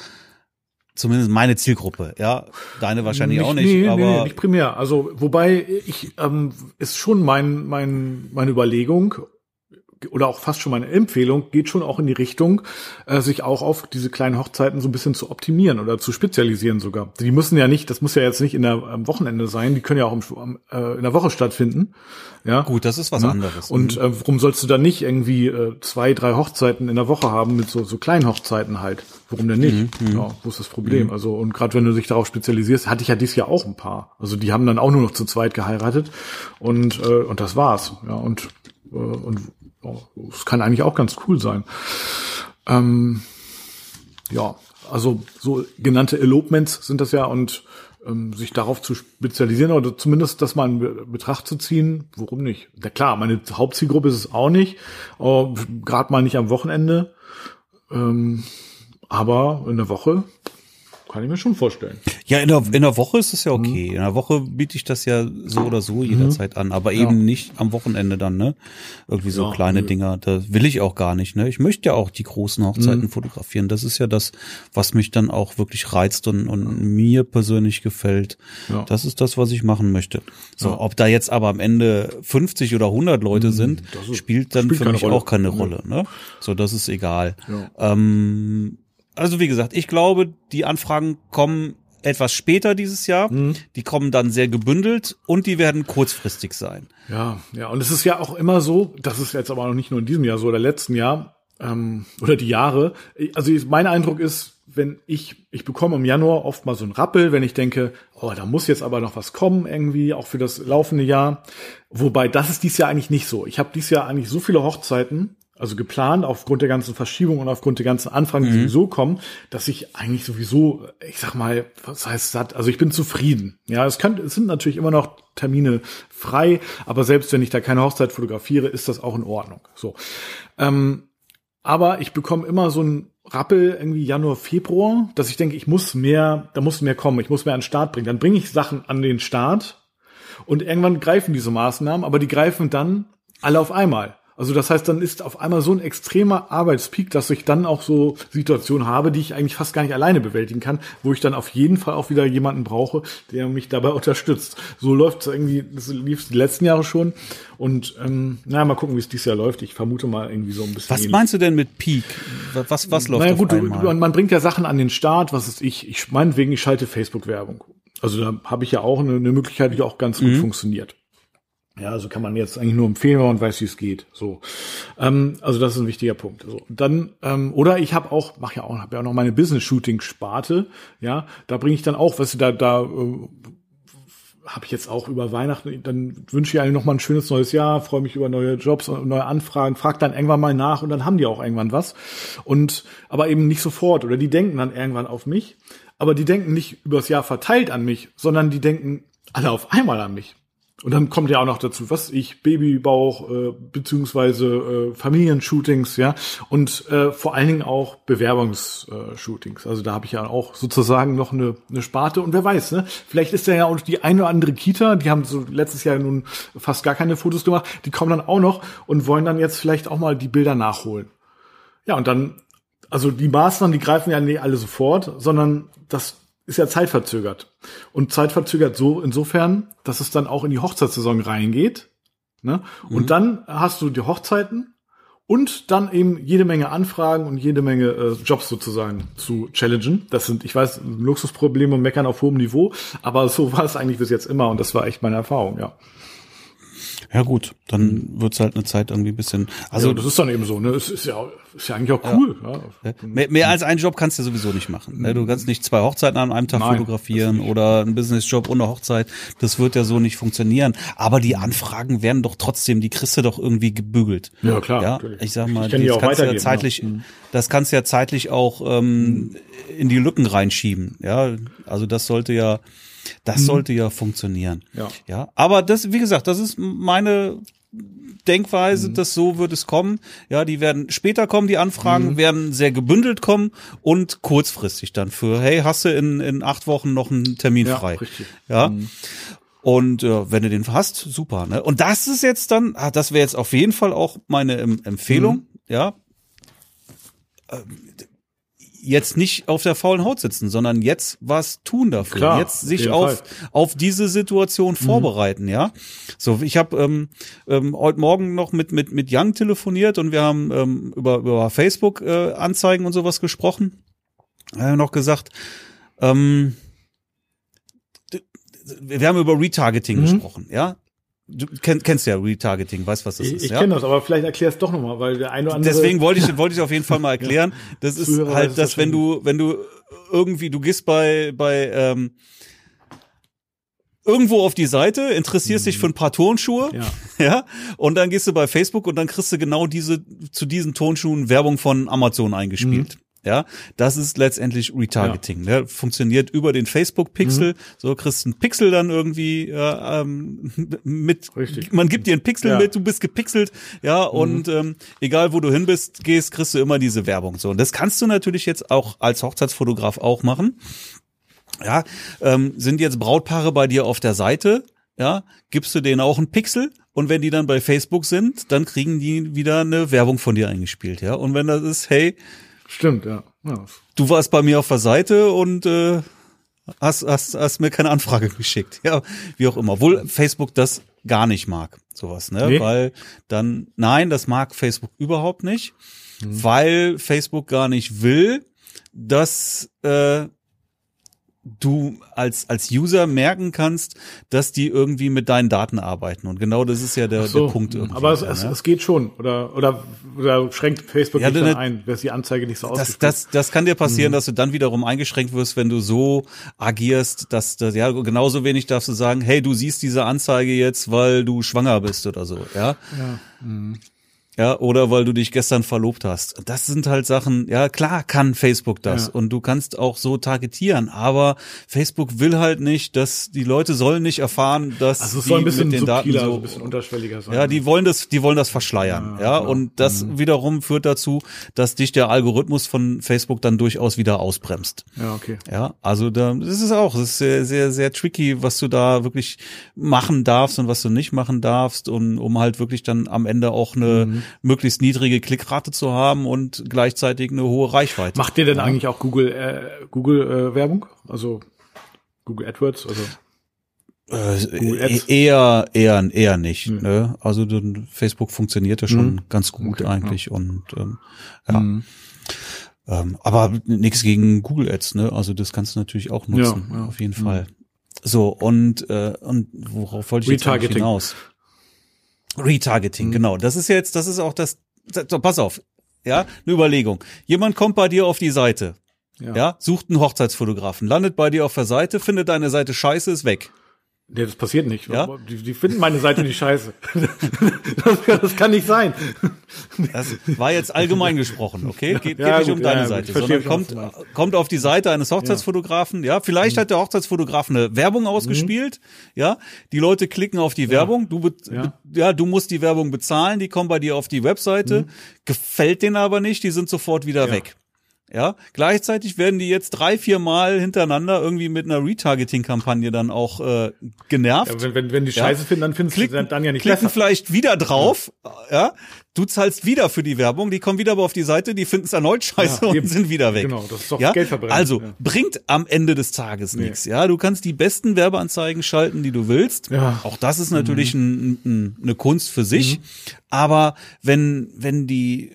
zumindest meine Zielgruppe. Ja, deine wahrscheinlich auch nicht, nee, aber nee, nicht primär. Also wobei ich ähm, ist schon mein mein meine Überlegung oder auch fast schon meine Empfehlung geht schon auch in die Richtung, äh, sich auch auf diese kleinen Hochzeiten so ein bisschen zu optimieren oder zu spezialisieren sogar. Die müssen ja nicht, das muss ja jetzt nicht in der, am Wochenende sein, die können ja auch im, äh, in der Woche stattfinden. Ja, gut, das ist was Ne? anderes. Und äh, warum sollst du dann nicht irgendwie äh, zwei, drei Hochzeiten in der Woche haben mit so, so kleinen Hochzeiten halt? Warum denn nicht? Mhm, ja, wo ist das Problem? Also und gerade wenn du dich darauf spezialisierst, hatte ich ja dieses Jahr auch ein paar. Also die haben dann auch nur noch zu zweit geheiratet und äh, und das war's. Ja und äh, und es kann eigentlich auch ganz cool sein. Ähm, ja, also so genannte Elopements sind das ja und ähm, sich darauf zu spezialisieren oder zumindest das mal in Be- Betracht zu ziehen, warum nicht? Na klar, meine Hauptzielgruppe ist es auch nicht, gerade mal nicht am Wochenende, ähm, aber in der Woche kann ich mir schon vorstellen. Ja, in der, in der Woche ist es ja Mhm. okay. In der Woche biete ich das ja so oder so jederzeit an, aber eben nicht am Wochenende dann, ne? Irgendwie so Ja, kleine nö. Dinger, das will ich auch gar nicht, ne? Ich möchte ja auch die großen Hochzeiten Mhm. fotografieren. Das ist ja das, was mich dann auch wirklich reizt und, und mir persönlich gefällt. Ja. Das ist das, was ich machen möchte. So, ob da jetzt aber am Ende 50 oder 100 Leute sind, Mhm. das ist- spielt dann spielt für mich Rolle. auch keine. Rolle, ne? So, das ist egal. Ja. Ähm, also wie gesagt, ich glaube, die Anfragen kommen etwas später dieses Jahr. Die kommen dann sehr gebündelt und die werden kurzfristig sein. Ja, ja, und es ist ja auch immer so, das ist jetzt aber noch nicht nur in diesem Jahr so oder letzten Jahr ähm, oder die Jahre. Also mein Eindruck ist, wenn ich, ich bekomme im Januar oft mal so einen Rappel, wenn ich denke, oh, da muss jetzt aber noch was kommen irgendwie, auch für das laufende Jahr. Wobei, das ist dies Jahr eigentlich nicht so. Ich habe dies Jahr eigentlich so viele Hochzeiten, also geplant, aufgrund der ganzen Verschiebung und aufgrund der ganzen Anfragen, die sowieso kommen, dass ich eigentlich sowieso, ich sag mal, was heißt satt, also ich bin zufrieden. Ja, es, kann, es sind natürlich immer noch Termine frei, aber selbst wenn ich da keine Hochzeit fotografiere, ist das auch in Ordnung. So. Ähm, aber ich bekomme immer so ein Rappel irgendwie Januar, Februar, dass ich denke, ich muss mehr, da muss mehr kommen, ich muss mehr an den Start bringen. Dann bringe ich Sachen an den Start und irgendwann greifen diese Maßnahmen, aber die greifen dann alle auf einmal. Also das heißt, dann ist auf einmal so ein extremer Arbeitspeak, dass ich dann auch so Situationen habe, die ich eigentlich fast gar nicht alleine bewältigen kann, wo ich dann auf jeden Fall auch wieder jemanden brauche, der mich dabei unterstützt. So läuft es irgendwie, das lief die letzten Jahre schon. Und ähm, naja, mal gucken, wie es dieses Jahr läuft. Ich vermute mal irgendwie so ein bisschen. Was meinst du denn mit Peak? Was, was läuft naja, auf gut, du, einmal? du, man bringt ja Sachen an den Start, was ist ich, ich meinetwegen, ich schalte Facebook-Werbung. Also da habe ich ja auch eine, eine Möglichkeit, die auch ganz gut funktioniert. Ja, also kann man jetzt eigentlich nur empfehlen, wenn man weiß, wie es geht. So, ähm, also das ist ein wichtiger Punkt. So, dann ähm, oder ich habe auch, mache ja auch, habe ja auch noch meine Business-Shooting-Sparte. Ja, da bringe ich dann auch, weißt du, da da äh, habe ich jetzt auch über Weihnachten, dann wünsche ich allen nochmal ein schönes neues Jahr, freue mich über neue Jobs und neue Anfragen, frag dann irgendwann mal nach und dann haben die auch irgendwann was. Und aber eben nicht sofort oder die denken dann irgendwann auf mich, aber die denken nicht übers Jahr verteilt an mich, sondern die denken alle auf einmal an mich. Und dann kommt ja auch noch dazu, was ich, Babybauch, äh, beziehungsweise äh, Familienshootings, ja, und äh, vor allen Dingen auch Bewerbungsshootings. Also da habe ich ja auch sozusagen noch eine, eine Sparte. Und wer weiß, ne? Vielleicht ist da ja auch die eine oder andere Kita, die haben so letztes Jahr nun fast gar keine Fotos gemacht, die kommen dann auch noch und wollen dann jetzt vielleicht auch mal die Bilder nachholen. Ja, und dann, also die Maßnahmen, die greifen ja nicht alle sofort, sondern das ist ja zeitverzögert. Und zeitverzögert so insofern, dass es dann auch in die Hochzeitssaison reingeht. Ne? Und dann hast du die Hochzeiten und dann eben jede Menge Anfragen und jede Menge äh, Jobs sozusagen zu challengen. Das sind, ich weiß, Luxusprobleme und Meckern auf hohem Niveau, aber so war es eigentlich bis jetzt immer und das war echt meine Erfahrung, ja. Ja gut, dann wird's halt eine Zeit irgendwie ein bisschen. Also Also das ist dann eben so, ne? Es ist ja, ist ja eigentlich auch cool. Ja. mehr, mehr als einen Job kannst du sowieso nicht machen. Ne? Du kannst nicht zwei Hochzeiten an einem Tag Nein, fotografieren oder einen Businessjob und eine Hochzeit. Das wird ja so nicht funktionieren. Aber die Anfragen werden doch trotzdem, die kriegst du doch irgendwie gebügelt. Ja, klar, Ja, natürlich. ich sag mal, Ich die das kannst du ja zeitlich, ja. Mhm. das kannst du ja zeitlich auch ähm, in die Lücken reinschieben. Ja, also das sollte ja, das sollte ja funktionieren. Mhm. Ja. Ja, aber das, wie gesagt, das ist meine Mhm. Denkweise, dass so wird es kommen. Ja, die werden später kommen, die Anfragen Mhm. werden sehr gebündelt kommen und kurzfristig dann für, hey, hast du in, in acht Wochen noch einen Termin Ja, frei? richtig. Ja. Und äh, wenn du den hast, super. Ne? Und das ist jetzt dann, ah, das wäre jetzt auf jeden Fall auch meine em Empfehlung, Mhm. ja. Ähm, Jetzt nicht auf der faulen Haut sitzen, sondern jetzt was tun dafür. Klar, jetzt sich auf, Fall. auf diese Situation vorbereiten, ja. So, ich habe ähm, ähm, heute Morgen noch mit mit mit Jan telefoniert und wir haben ähm, über über Facebook äh, Anzeigen und sowas gesprochen. Er hat noch gesagt, ähm, wir haben über Retargeting gesprochen, ja. Du kenn, kennst ja Retargeting, weißt was das Ich, ist, ich ja? kenne das, aber vielleicht erklär es doch nochmal, weil der eine oder andere. Deswegen wollte ich, wollte ich auf jeden Fall mal erklären. Das ist weiß halt, dass wenn du, wenn du irgendwie, du gehst bei, bei, ähm, irgendwo auf die Seite, interessierst dich für ein paar Turnschuhe, Ja. ja, und dann gehst du bei Facebook und dann kriegst du genau diese, zu diesen Turnschuhen Werbung von Amazon eingespielt. Ja, das ist letztendlich Retargeting. Ne? Funktioniert über den Facebook-Pixel. So kriegst du einen Pixel dann irgendwie äh, ähm, mit. Richtig. Man gibt dir einen Pixel Ja. mit, du bist gepixelt, ja, und ähm, egal wo du hin bist, gehst, kriegst du immer diese Werbung. So, und das kannst du natürlich jetzt auch als Hochzeitsfotograf auch machen. Ja, ähm, sind jetzt Brautpaare bei dir auf der Seite, ja, gibst du denen auch einen Pixel und wenn die dann bei Facebook sind, dann kriegen die wieder eine Werbung von dir eingespielt, ja. Und wenn das ist, hey, Stimmt, ja. ja. du warst bei mir auf der Seite und äh, hast, hast, hast mir keine Anfrage geschickt. Ja, wie auch immer. Obwohl Facebook das gar nicht mag, sowas, ne? Nee. Weil dann, nein, das mag Facebook überhaupt nicht, weil Facebook gar nicht will, dass äh, du als, als User merken kannst, dass die irgendwie mit deinen Daten arbeiten. Und genau das ist ja der, so, der Punkt irgendwie. Aber es, es, es geht schon. Oder, oder, oder schränkt Facebook ja, nicht dann ein, dass die Anzeige nicht so aussieht. Das, das, das kann dir passieren, mhm. dass du dann wiederum eingeschränkt wirst, wenn du so agierst, dass, dass ja, genauso wenig darfst du sagen, hey, du siehst diese Anzeige jetzt, weil du schwanger bist oder so, ja. ja. Mhm ja, oder weil du dich gestern verlobt hast. Das sind halt Sachen, ja, klar kann Facebook das ja. und du kannst auch so targetieren, aber Facebook will halt nicht, dass die Leute sollen nicht erfahren, dass also es soll ein bisschen mit den Daten so, ein bisschen unterschwelliger sein. Ja, die wollen das, die wollen das verschleiern, ja, ja und das mhm. wiederum führt dazu, dass dich der Algorithmus von Facebook dann durchaus wieder ausbremst. Ja, okay. Ja, also da, das ist auch, das ist sehr, sehr, sehr tricky, was du da wirklich machen darfst und was du nicht machen darfst und um halt wirklich dann am Ende auch eine mhm möglichst niedrige Klickrate zu haben und gleichzeitig eine hohe Reichweite. Macht ihr denn ja. eigentlich auch Google äh, Google äh, Werbung? Also Google AdWords? Also äh, eher, eher, eher nicht. Mhm. Ne? Also Facebook funktioniert ja schon mhm. ganz gut okay, eigentlich ja. und ähm, ja. Mhm. Ähm, aber nichts gegen Google Ads, ne? Also das kannst du natürlich auch nutzen, ja, auf jeden mhm. Fall. So und äh, und worauf wollte ich jetzt hinaus? Retargeting, mhm. genau. Das ist jetzt, das ist auch das, so, pass auf, ja, eine Überlegung. Jemand kommt bei dir auf die Seite, ja. ja, sucht einen Hochzeitsfotografen, landet bei dir auf der Seite, findet deine Seite scheiße, ist weg. Nee, das passiert nicht. Ja? Die, die finden meine Seite nicht scheiße. Das, das, kann nicht sein. Das war jetzt allgemein gesprochen, okay? Geht, ja, nicht gut, um deine ja, Seite, sondern kommt, kommt auf die Seite eines Hochzeitsfotografen, ja. Vielleicht mhm. hat der Hochzeitsfotograf eine Werbung ausgespielt, mhm. ja. Die Leute klicken auf die Werbung, du, ja. ja. du musst die Werbung bezahlen, die kommen bei dir auf die Webseite, mhm. gefällt denen aber nicht, die sind sofort wieder weg. Ja, gleichzeitig werden die jetzt drei, vier Mal hintereinander irgendwie mit einer Retargeting-Kampagne dann auch äh, genervt. Ja, wenn, wenn, wenn die Scheiße ja. finden, dann findest klicken, du dann ja nicht klicken besser. vielleicht wieder drauf, ja. ja. Du zahlst wieder für die Werbung, die kommen wieder aber auf die Seite, die finden es erneut scheiße und sind wieder weg. Genau, das ist doch ja? Geldverbrennen. Also bringt am Ende des Tages nee. nichts. Ja, du kannst die besten Werbeanzeigen schalten, die du willst. Ja. Auch das ist natürlich mhm. ein, ein, eine Kunst für sich. Mhm. Aber wenn wenn die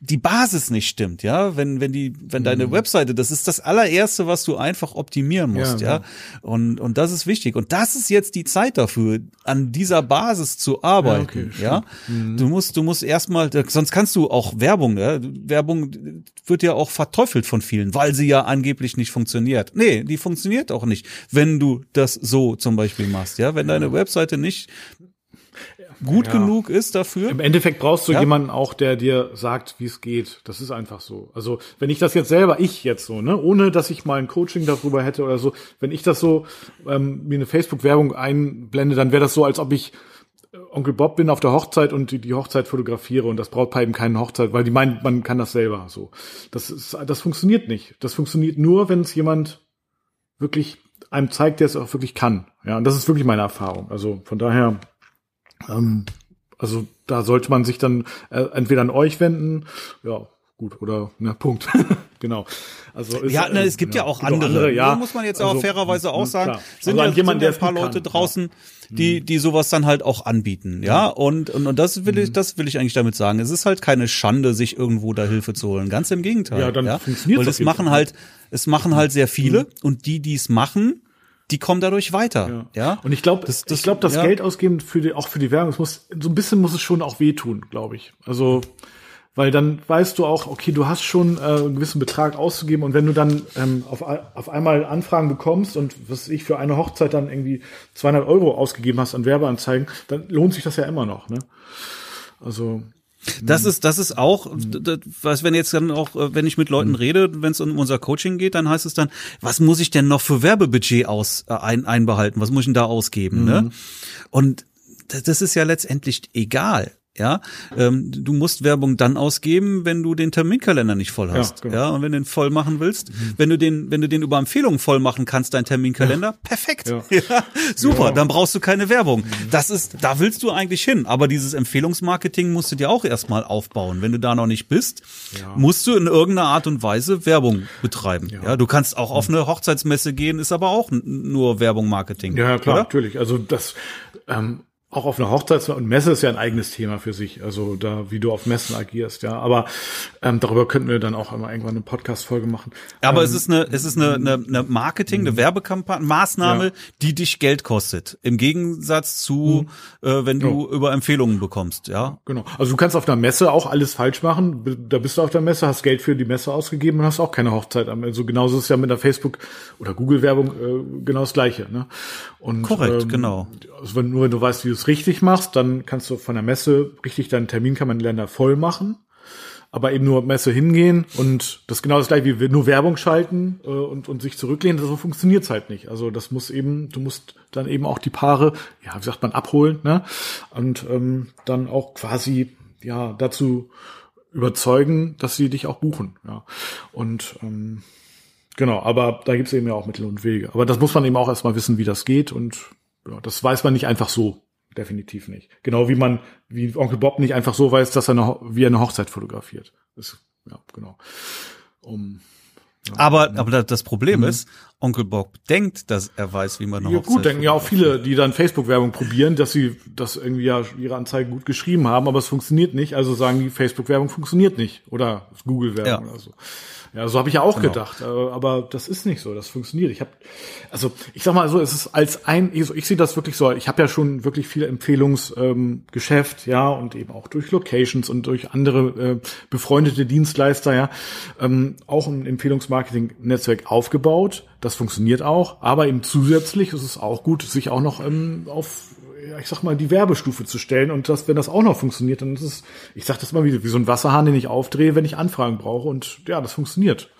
die Basis nicht stimmt, ja, wenn wenn die wenn deine mhm. Webseite, das ist das allererste, was du einfach optimieren musst, ja, ja, und und das ist wichtig und das ist jetzt die Zeit dafür, an dieser Basis zu arbeiten, ja. Okay, ja? Mhm. Du musst du musst erstmal, sonst kannst du auch Werbung, ja, Werbung wird ja auch verteufelt von vielen, weil sie ja angeblich nicht funktioniert. Nee, die funktioniert auch nicht, wenn du das so zum Beispiel machst, ja, wenn deine Webseite nicht gut ja. genug ist dafür. Im Endeffekt brauchst du ja. jemanden auch, der dir sagt, wie es geht. Das ist einfach so. Also wenn ich das jetzt selber, ich jetzt so, ne, ohne dass ich mal ein Coaching darüber hätte oder so, wenn ich das so ähm, mir eine Facebook-Werbung einblende, dann wäre das so, als ob ich äh, Onkel Bob bin auf der Hochzeit und die, die Hochzeit fotografiere und das Brautpaar eben keine Hochzeit, weil die meinen, man kann das selber so. Das ist, das funktioniert nicht. Das funktioniert nur, wenn es jemand wirklich einem zeigt, der es auch wirklich kann. Ja, und das ist wirklich meine Erfahrung. Also von daher ähm, also da sollte man sich dann äh, entweder an euch wenden, ja, gut, oder na, Punkt. genau. Also ist, ja, ne, es gibt äh, ja, ja auch andere. andere ja. muss man jetzt also, auch fairerweise auch sagen. Klar. Sind also ja, jemand, sind ja ein paar Leute kann, draußen, die die sowas dann halt auch anbieten, ja. Und und, und das will ich, mhm. das will ich eigentlich damit sagen. Es ist halt keine Schande, sich irgendwo da Hilfe zu holen. Ganz im Gegenteil. Ja, dann ja? funktioniert Weil es machen halt, es machen halt sehr viele mhm. und die, die es machen, die kommen dadurch weiter. Ja. ja? Und ich glaube, das, das, ich glaube, das ja. Geld ausgeben für die, auch für die Werbung, es muss, so ein bisschen muss es schon auch wehtun, glaube ich. Also, weil dann weißt du auch, okay, du hast schon äh, einen gewissen Betrag auszugeben und wenn du dann ähm, auf, auf einmal Anfragen bekommst und was ich für eine Hochzeit dann irgendwie 200 Euro ausgegeben hast an Werbeanzeigen, dann lohnt sich das ja immer noch, ne? Also das ist, das ist auch, was wenn jetzt dann auch, äh, wenn ich mit Leuten rede, wenn es um unser Coaching geht, dann heißt es dann, was muss ich denn noch für Werbebudget aus äh, ein, einbehalten? Was muss ich denn da ausgeben? Ne? Mhm. Ne? Und das ist ja letztendlich egal. Ja, ähm, du musst Werbung dann ausgeben, wenn du den Terminkalender nicht voll hast. Ja, genau. ja und wenn du den voll machen willst, mhm. wenn du den, wenn du den über Empfehlungen voll machen kannst, dein Terminkalender, ja. perfekt. Ja. ja super, dann brauchst du keine Werbung. Mhm. Das ist, da willst du eigentlich hin. Aber dieses Empfehlungsmarketing musst du dir auch erstmal aufbauen. Wenn du da noch nicht bist, musst du in irgendeiner Art und Weise Werbung betreiben. Ja, du kannst auch auf eine Hochzeitsmesse gehen, ist aber auch nur Werbung, Marketing. Ja, klar, oder? natürlich. Also das, ähm, auch auf einer Hochzeit und Messe ist ja ein eigenes Thema für sich, also da, wie du auf Messen agierst, ja. Aber ähm, darüber könnten wir dann auch immer irgendwann eine Podcast-Folge machen. Aber ähm, es ist eine, es ist eine, eine, eine Marketing, eine Werbekampagne, Maßnahme, Ja. die dich Geld kostet. Im Gegensatz zu, äh, wenn du über Empfehlungen bekommst, ja. Genau. Also du kannst auf einer Messe auch alles falsch machen. Da bist du auf der Messe, hast Geld für die Messe ausgegeben und hast auch keine Hochzeit. am- Also genauso ist es ja mit der Facebook- oder Google-Werbung äh, genau das Gleiche. Ne? Und, Korrekt, genau. Also wenn, nur wenn du weißt, wie es richtig machst, dann kannst du von der Messe richtig deinen Terminkalender voll machen. Aber eben nur Messe hingehen und das ist genau das gleiche wie nur Werbung schalten äh, und, und sich zurücklehnen, so funktioniert's halt nicht. Also das muss eben, du musst dann eben auch die Paare, ja, wie sagt man, abholen, ne? Und ähm, dann auch quasi ja dazu überzeugen, dass sie dich auch buchen. Ja. Und ähm, genau, aber da gibt's eben ja auch Mittel und Wege. Aber das muss man eben auch erstmal wissen, wie das geht. Und ja, das weiß man nicht einfach so. Definitiv nicht. Genau wie man, wie Onkel Bob nicht einfach so weiß, dass er eine, wie er eine Hochzeit fotografiert. Das, ja, genau. Um, Aber, aber da- das Problem ist, Onkel Bob denkt, dass er weiß, wie man eine ja, Hochzeit gut, denken ja auch viele, die dann Facebook-Werbung probieren, dass sie das irgendwie ja ihre Anzeigen gut geschrieben haben, aber es funktioniert nicht. Also sagen die Facebook-Werbung funktioniert nicht oder Google-Werbung Ja. oder so. Ja, so habe ich ja auch Genau. gedacht, äh, aber das ist nicht so. Das funktioniert. Ich habe, also ich sag mal so, es ist als ein, ich, ich sehe das wirklich so. Ich habe ja schon wirklich viel Empfehlungsgeschäft, ähm, ja, und eben auch durch Locations und durch andere äh, befreundete Dienstleister, ja, ähm, auch ein Empfehlungsmarketing-Netzwerk aufgebaut. Das funktioniert auch, aber eben zusätzlich ist es auch gut, sich auch noch ähm, auf ja, ich sag mal, die Werbestufe zu stellen und das, wenn das auch noch funktioniert, dann ist es, ich sag das mal wie, wie so ein Wasserhahn, den ich aufdrehe, wenn ich Anfragen brauche und ja, das funktioniert.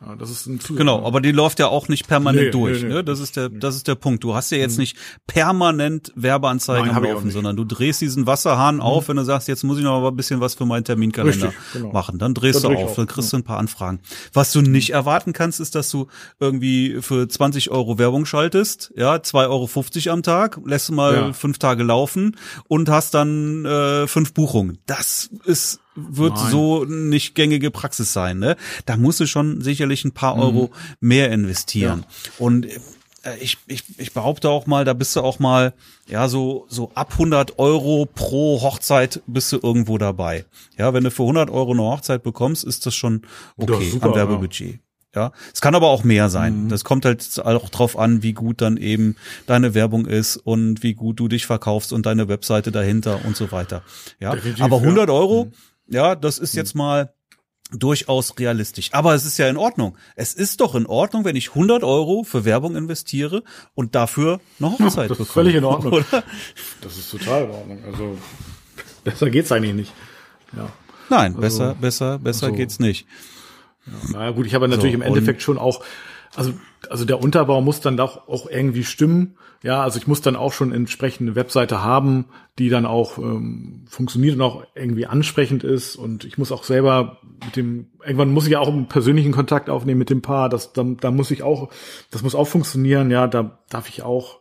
Ja, das ist ein Zusatz. Genau, aber die läuft ja auch nicht permanent Nee, durch. nee, nee. Ne? Das ist der, das ist der Punkt. Du hast ja jetzt nicht permanent Werbeanzeigen Nein, am Laufen. Mhm. sondern du drehst diesen Wasserhahn auf, wenn du sagst, jetzt muss ich noch mal ein bisschen was für meinen Terminkalender Richtig, genau. machen. Dann drehst Dann du auf, auf, dann kriegst du ein paar Anfragen. Was du nicht erwarten kannst, ist, dass du irgendwie für 20 Euro Werbung schaltest, ja, 2,50 Euro am Tag, lässt du mal Ja. fünf Tage laufen und hast dann äh, fünf Buchungen. Das ist wird Nein. so nicht gängige Praxis sein. Ne? Da musst du schon sicherlich ein paar Mhm. Euro mehr investieren. Und äh, ich, ich, ich behaupte auch mal, da bist du auch mal, ja, so, so ab 100 Euro pro Hochzeit bist du irgendwo dabei. Ja, wenn du für 100 Euro eine Hochzeit bekommst, ist das schon Das okay ist super, an Werbebudget. Ja, es kann aber auch mehr sein. Mhm. Das kommt halt auch drauf an, wie gut dann eben deine Werbung ist und wie gut du dich verkaufst und deine Webseite dahinter und so weiter. Ja, Definitiv, aber ja. 100 Euro, ja, das ist jetzt mal durchaus realistisch. Aber es ist ja in Ordnung. Es ist doch in Ordnung, wenn ich 100 Euro für Werbung investiere und dafür eine Hochzeit das ist bekomme. völlig in Ordnung. Oder? Das ist total in Ordnung. Also besser geht's eigentlich nicht. Ja. Nein, besser, besser, besser also- geht's nicht. Naja, gut, ich habe natürlich So, im Endeffekt schon auch, also, also der Unterbau muss dann doch auch irgendwie stimmen. Ja, also ich muss dann auch schon entsprechende Webseite haben, die dann auch ähm, funktioniert und auch irgendwie ansprechend ist. Und ich muss auch selber mit dem, irgendwann muss ich ja auch einen persönlichen Kontakt aufnehmen mit dem Paar. Das, da, da muss ich auch, das muss auch funktionieren. Ja, da darf ich auch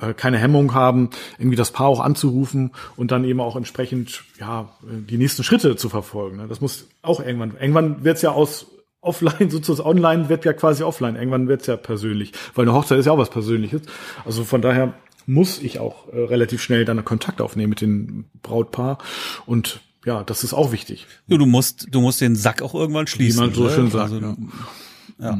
äh, keine Hemmung haben, irgendwie das Paar auch anzurufen und dann eben auch entsprechend ja die nächsten Schritte zu verfolgen. ne? Das muss auch irgendwann. Irgendwann wird's ja aus offline sozusagen online wird ja quasi offline. Irgendwann wird's ja persönlich, weil eine Hochzeit ist ja auch was Persönliches. Also von daher muss ich auch äh, relativ schnell dann Kontakt aufnehmen mit dem Brautpaar und ja, das ist auch wichtig. Ja, du musst, du musst den Sack auch irgendwann schließen. man so ne? schön sagt, Also, ja. ja.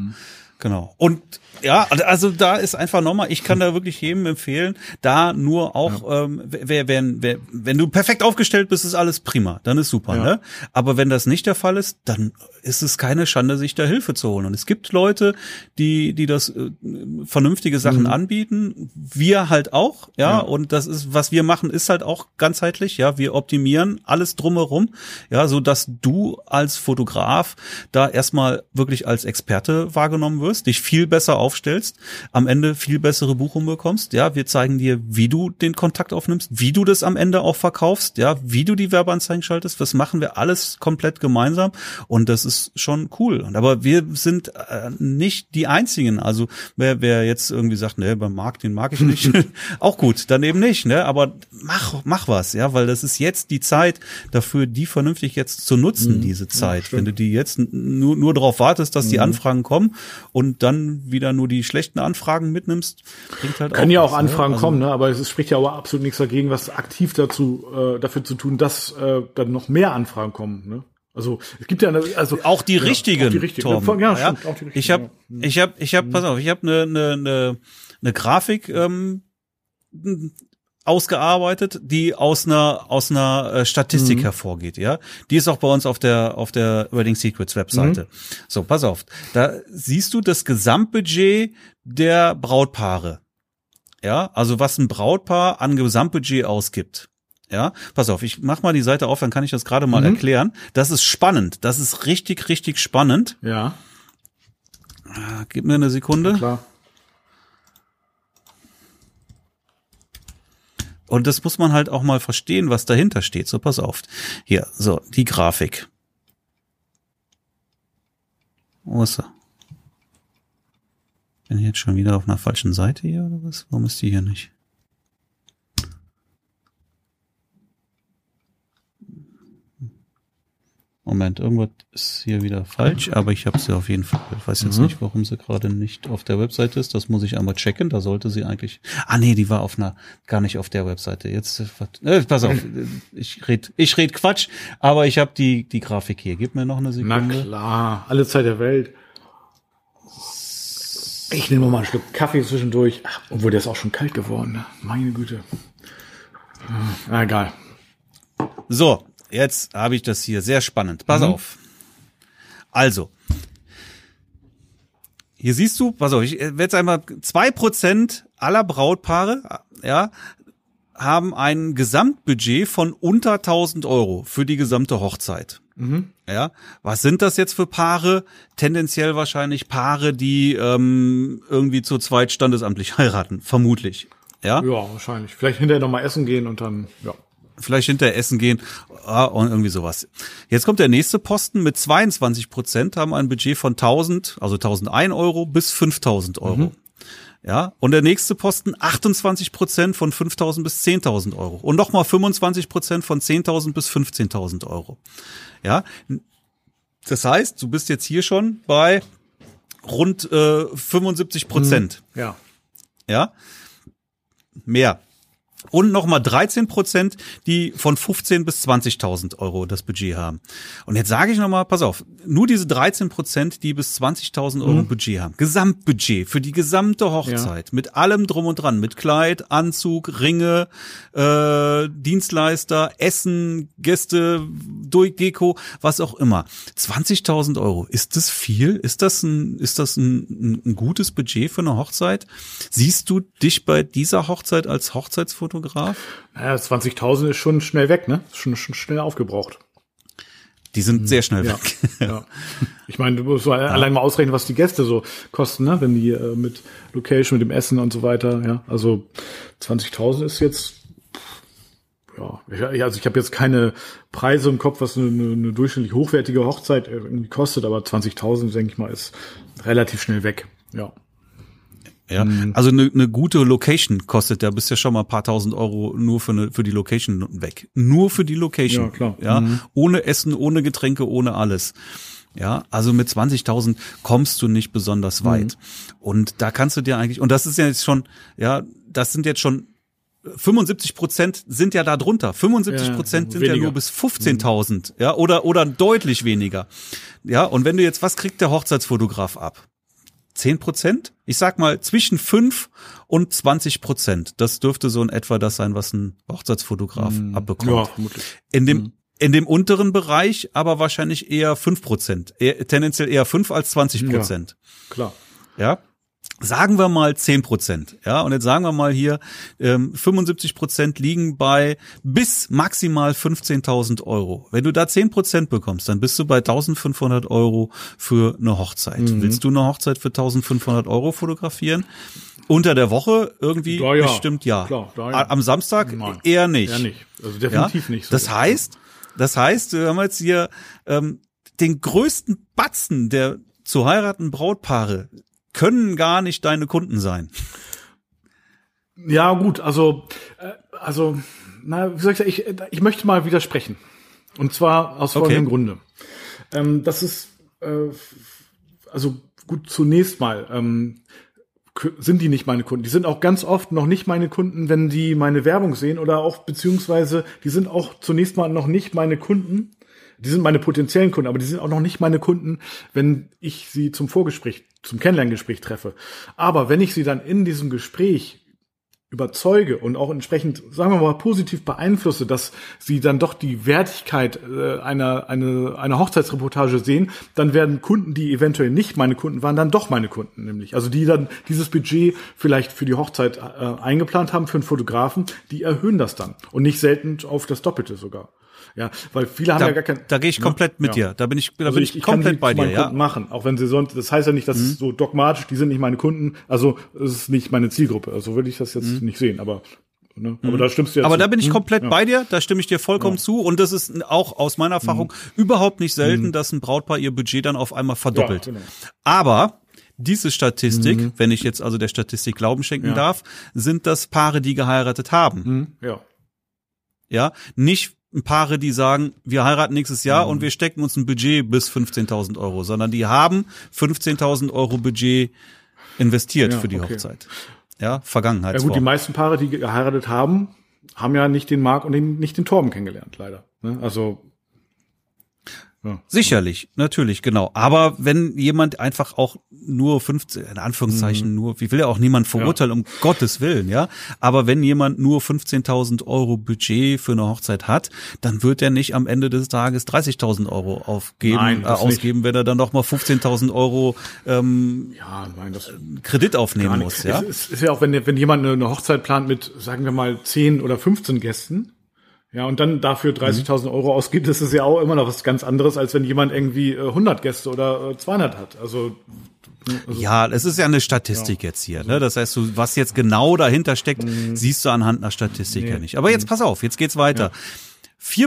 Genau. Und ja, also da ist einfach nochmal, ich kann da wirklich jedem empfehlen, da nur auch, ähm, wer, wenn, wer, wenn du perfekt aufgestellt bist, ist alles prima, dann ist super, Ja. ne? Aber wenn das nicht der Fall ist, dann ist es keine Schande, sich da Hilfe zu holen. Und es gibt Leute, die, die das äh, vernünftige Sachen anbieten, wir halt auch, ja? Ja. und das ist, was wir machen, ist halt auch ganzheitlich, ja, wir optimieren alles drumherum, ja, so dass du als Fotograf da erstmal wirklich als Experte wahrgenommen wirst, dich viel besser aufstellst, am Ende viel bessere Buchungen bekommst, ja, wir zeigen dir, wie du den Kontakt aufnimmst, wie du das am Ende auch verkaufst, ja, wie du die Werbeanzeigen schaltest, das machen wir alles komplett gemeinsam und das ist schon cool. Und aber wir sind äh, nicht die einzigen, also wer, wer jetzt irgendwie sagt, ne, beim Markt, den mag ich nicht, auch gut, dann eben nicht, ne, aber mach, mach was, ja, weil das ist jetzt die Zeit dafür, die vernünftig jetzt zu nutzen, diese Zeit. Wenn du die jetzt nur, nur darauf wartest, dass die Anfragen kommen und dann wieder nur die schlechten Anfragen mitnimmst, bringt halt Können auch ja auch was, ne? Anfragen ne? also, kommen, ne? aber es spricht ja auch absolut nichts dagegen, was aktiv dazu äh, dafür zu tun, dass äh, dann noch mehr Anfragen kommen. Ne? Also es gibt ja eine, also auch die ja, richtigen, auch die richtigen. Ja, ja, stimmt, auch die richtigen. Ich habe, ja. ich habe, ich habe, pass auf, ich habe eine eine eine eine Grafik ähm, ausgearbeitet, die aus einer aus einer äh, Statistik mhm. hervorgeht, ja. Die ist auch bei uns auf der auf der Wedding Secrets Webseite. Mhm. So, pass auf, da siehst du das Gesamtbudget der Brautpaare. Ja, also was ein Brautpaar an Gesamtbudget ausgibt. Ja, pass auf, ich mach mal die Seite auf, dann kann ich das gerade mal mhm. erklären. Das ist spannend. Das ist richtig, richtig spannend. Ja. Ah, gib mir eine Sekunde. Ja, klar. Und das muss man halt auch mal verstehen, was dahinter steht. So, pass auf. Hier, so, die Grafik. Wo ist er? Bin ich jetzt schon wieder auf einer falschen Seite hier oder was? Warum ist die hier nicht? Moment, irgendwas ist hier wieder falsch, aber ich habe sie auf jeden Fall. Ich weiß jetzt mhm. nicht, warum sie gerade nicht auf der Webseite ist. Das muss ich einmal checken. Da sollte sie eigentlich. Ah nee, die war auf einer, gar nicht auf der Webseite. Jetzt, äh, pass auf, ich red, ich red Quatsch, aber ich habe die die Grafik hier. Gib mir noch eine Sekunde. Na klar, alle Zeit der Welt. Ich nehme mal einen Schluck Kaffee zwischendurch, Ach, obwohl der ist auch schon kalt geworden. Ne? Meine Güte. Ah, egal. So, jetzt habe ich das hier sehr spannend. Pass mhm. auf. Also, hier siehst du, pass auf, ich werde jetzt einmal, zwei Prozent aller Brautpaare, ja, haben ein Gesamtbudget von unter 1000 Euro für die gesamte Hochzeit. Mhm. Ja, was sind das jetzt für Paare? Tendenziell wahrscheinlich Paare, die ähm, irgendwie zu zweit standesamtlich heiraten, vermutlich. Ja, ja wahrscheinlich. Vielleicht hinterher noch mal essen gehen und dann, ja vielleicht hinterher essen gehen ah, und irgendwie sowas. Jetzt kommt der nächste Posten mit 22 Prozent, haben ein Budget von 1000, also 1001 Euro bis 5000 Euro. Mhm. Ja, und der nächste Posten 28 Prozent von 5000 bis 10.000 Euro und nochmal 25 Prozent von 10.000 bis 15.000 Euro. Ja, das heißt, du bist jetzt hier schon bei rund äh, 75 Prozent. Mhm. Ja. Ja, mehr und nochmal 13 Prozent, die von 15 bis 20.000 Euro das Budget haben. Und jetzt sage ich nochmal, pass auf, nur diese 13 Prozent, die bis 20.000 Euro mhm. Budget haben, Gesamtbudget für die gesamte Hochzeit, ja. mit allem drum und dran, mit Kleid, Anzug, Ringe, äh, Dienstleister, Essen, Gäste, Deko, was auch immer. 20.000 Euro, ist das viel? Ist das ein, ist das ein, ein gutes Budget für eine Hochzeit? Siehst du dich bei dieser Hochzeit als Hochzeitsfoto Fotograf? Naja, 20.000 ist schon schnell weg, ne? Schon, schon schnell aufgebraucht. Die sind sehr schnell ja, weg. ja. Ich meine, du musst ja. allein mal ausrechnen, was die Gäste so kosten, ne? Wenn die äh, mit Location, mit dem Essen und so weiter, ja. Also 20.000 ist jetzt ja, also ich habe jetzt keine Preise im Kopf, was eine, eine durchschnittlich hochwertige Hochzeit irgendwie kostet, aber 20.000, denke ich mal, ist relativ schnell weg. Ja. Ja, mhm. also eine, eine gute Location kostet ja bist ja schon mal ein paar tausend Euro nur für eine, für die Location weg. Nur für die Location. Ja, klar. Ja, mhm. ohne Essen, ohne Getränke, ohne alles. Ja, also mit 20.000 kommst du nicht besonders mhm. weit. Mhm. Und da kannst du dir eigentlich, und das ist ja jetzt schon, ja, das sind jetzt schon 75 Prozent sind ja da drunter. 75 Prozent ja, sind ja nur bis 15.000, ja, oder, oder deutlich weniger. Ja, und wenn du jetzt, was kriegt der Hochzeitsfotograf ab? 10 Prozent? Ich sag mal zwischen 5 und 20 Prozent. Das dürfte so in etwa das sein, was ein Hochzeitsfotograf mm, abbekommt. Ja, vermutlich. In dem, mm. in dem unteren Bereich aber wahrscheinlich eher 5 Prozent. Tendenziell eher 5 als 20 Prozent. Ja, klar. Ja sagen wir mal 10 Prozent, ja, und jetzt sagen wir mal hier, ähm, 75 Prozent liegen bei bis maximal 15.000 Euro. Wenn du da 10 Prozent bekommst, dann bist du bei 1.500 Euro für eine Hochzeit. Mhm. Willst du eine Hochzeit für 1.500 Euro fotografieren? Unter der Woche irgendwie ja, ja. bestimmt ja. Klar, ja. Am Samstag Nein, eher nicht. Eher nicht. Also definitiv nicht. So das heißt, das heißt, wir haben jetzt hier ähm, den größten Batzen der zu heiraten Brautpaare können gar nicht deine Kunden sein. Ja, gut, also, äh, also, na, wie soll ich sagen, ich, ich möchte mal widersprechen. Und zwar aus folgendem okay. Grunde. Ähm, das ist, äh, also gut, zunächst mal, ähm, sind die nicht meine Kunden. Die sind auch ganz oft noch nicht meine Kunden, wenn die meine Werbung sehen oder auch beziehungsweise die sind auch zunächst mal noch nicht meine Kunden. Die sind meine potenziellen Kunden, aber die sind auch noch nicht meine Kunden, wenn ich sie zum Vorgespräch, zum Kennenlerngespräch treffe. Aber wenn ich sie dann in diesem Gespräch überzeuge und auch entsprechend, sagen wir mal, positiv beeinflusse, dass sie dann doch die Wertigkeit äh, einer, eine, einer Hochzeitsreportage sehen, dann werden Kunden, die eventuell nicht meine Kunden waren, dann doch meine Kunden, nämlich. Also die dann dieses Budget vielleicht für die Hochzeit äh, eingeplant haben, für einen Fotografen, die erhöhen das dann. Und nicht selten auf das Doppelte sogar. Ja, weil viele haben da, ja gar kein. Da gehe ich komplett ja, mit ja. dir. Da bin ich, da also bin ich, ich komplett bei dir. Ja. machen, auch wenn sie sonst. Das heißt ja nicht, dass mhm. so dogmatisch. Die sind nicht meine Kunden. Also es ist nicht meine Zielgruppe. Also würde ich das jetzt mhm. nicht sehen. Aber Ne? Aber mhm. da stimmst du ja Aber zu. da bin ich hm? komplett ja. bei dir, da stimme ich dir vollkommen ja. zu. Und das ist auch aus meiner Erfahrung mhm. überhaupt nicht selten, mhm. dass ein Brautpaar ihr Budget dann auf einmal verdoppelt. Ja, genau. Aber diese Statistik, mhm. wenn ich jetzt also der Statistik Glauben schenken darf, sind das Paare, die geheiratet haben. Mhm. Ja. Ja, nicht Paare, die sagen, wir heiraten nächstes Jahr mhm. und wir stecken uns ein Budget bis 15.000 Euro, sondern die haben 15.000 Euro Budget investiert ja, für die okay. Hochzeit. Ja, Vergangenheit. Ja gut, die meisten Paare, die geheiratet haben, haben ja nicht den Marc und den, nicht den Torben kennengelernt, leider. Ne? Also ja. Sicherlich, natürlich, genau. Aber wenn jemand einfach auch nur 15, in Anführungszeichen mhm. nur, wie will ja auch niemand verurteilen, ja. um Gottes Willen, ja. Aber wenn jemand nur 15.000 Euro Budget für eine Hochzeit hat, dann wird er nicht am Ende des Tages 30.000 Euro aufgeben, nein, äh, ausgeben, nicht. wenn er dann noch mal 15.000 Euro ähm, ja, nein, das Kredit aufnehmen muss, ja. Es ist, ist ja auch, wenn, wenn jemand eine Hochzeit plant mit, sagen wir mal, 10 oder 15 Gästen, ja, und dann dafür 30.000 mhm. Euro ausgibt, das ist ja auch immer noch was ganz anderes, als wenn jemand irgendwie 100 äh, Gäste oder 200 äh, hat. Also, also ja, es ist ja eine Statistik ja. jetzt hier. Ne? Das heißt, du, was jetzt genau dahinter steckt, mhm. siehst du anhand einer Statistik nee. ja nicht. Aber jetzt mhm. pass auf, jetzt geht's weiter. Ja.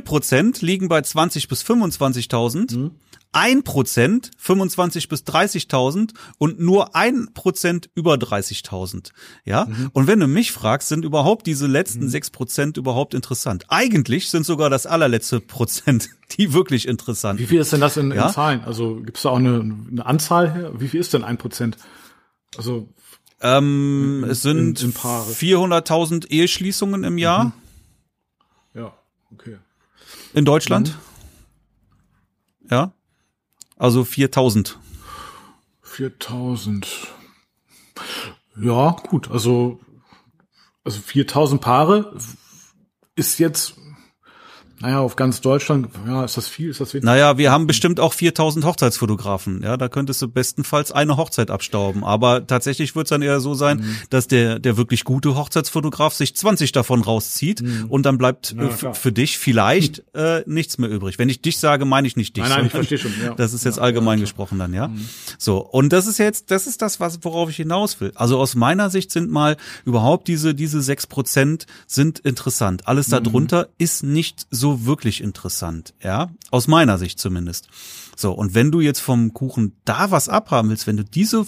Prozent liegen bei 20 bis 25.000. Mhm ein Prozent 25 bis 30.000 und nur ein Prozent über 30.000. Ja. Mhm. Und wenn du mich fragst, sind überhaupt diese letzten mhm. sechs mhm. Prozent überhaupt interessant? Eigentlich sind sogar das allerletzte Prozent die wirklich interessant. Wie viel ist denn das in, ja? in Zahlen? Also gibt es da auch eine, eine Anzahl? Wie viel ist denn ein Prozent? Also ähm, in, es sind 400.000 Eheschließungen im Jahr. Mhm. Okay. In Deutschland. Mhm. Ja. Also 4000. 4000. Ja, gut, also, also 4000 Paare ist jetzt naja, auf ganz Deutschland, ja, ist das viel, ist das wenig? Naja, wir haben bestimmt auch 4000 Hochzeitsfotografen. Ja, da könntest du bestenfalls eine Hochzeit abstauben. Aber tatsächlich wird es dann eher so sein, mhm. dass der, der wirklich gute Hochzeitsfotograf sich 20 davon rauszieht mhm. und dann bleibt ja, für dich vielleicht äh, nichts mehr übrig. Wenn ich dich sage, meine ich nicht dich. Nein, nein, ich verstehe schon. Ja. Das ist jetzt ja, allgemein gesprochen dann, ja. Mhm. So. Und das ist jetzt, das ist das, was, worauf ich hinaus will. Also aus meiner Sicht sind mal überhaupt diese, diese sechs Prozent sind interessant. Alles mhm. darunter ist nicht so wirklich interessant, ja, aus meiner Sicht zumindest. So, und wenn du jetzt vom Kuchen da was abhaben willst, wenn du diese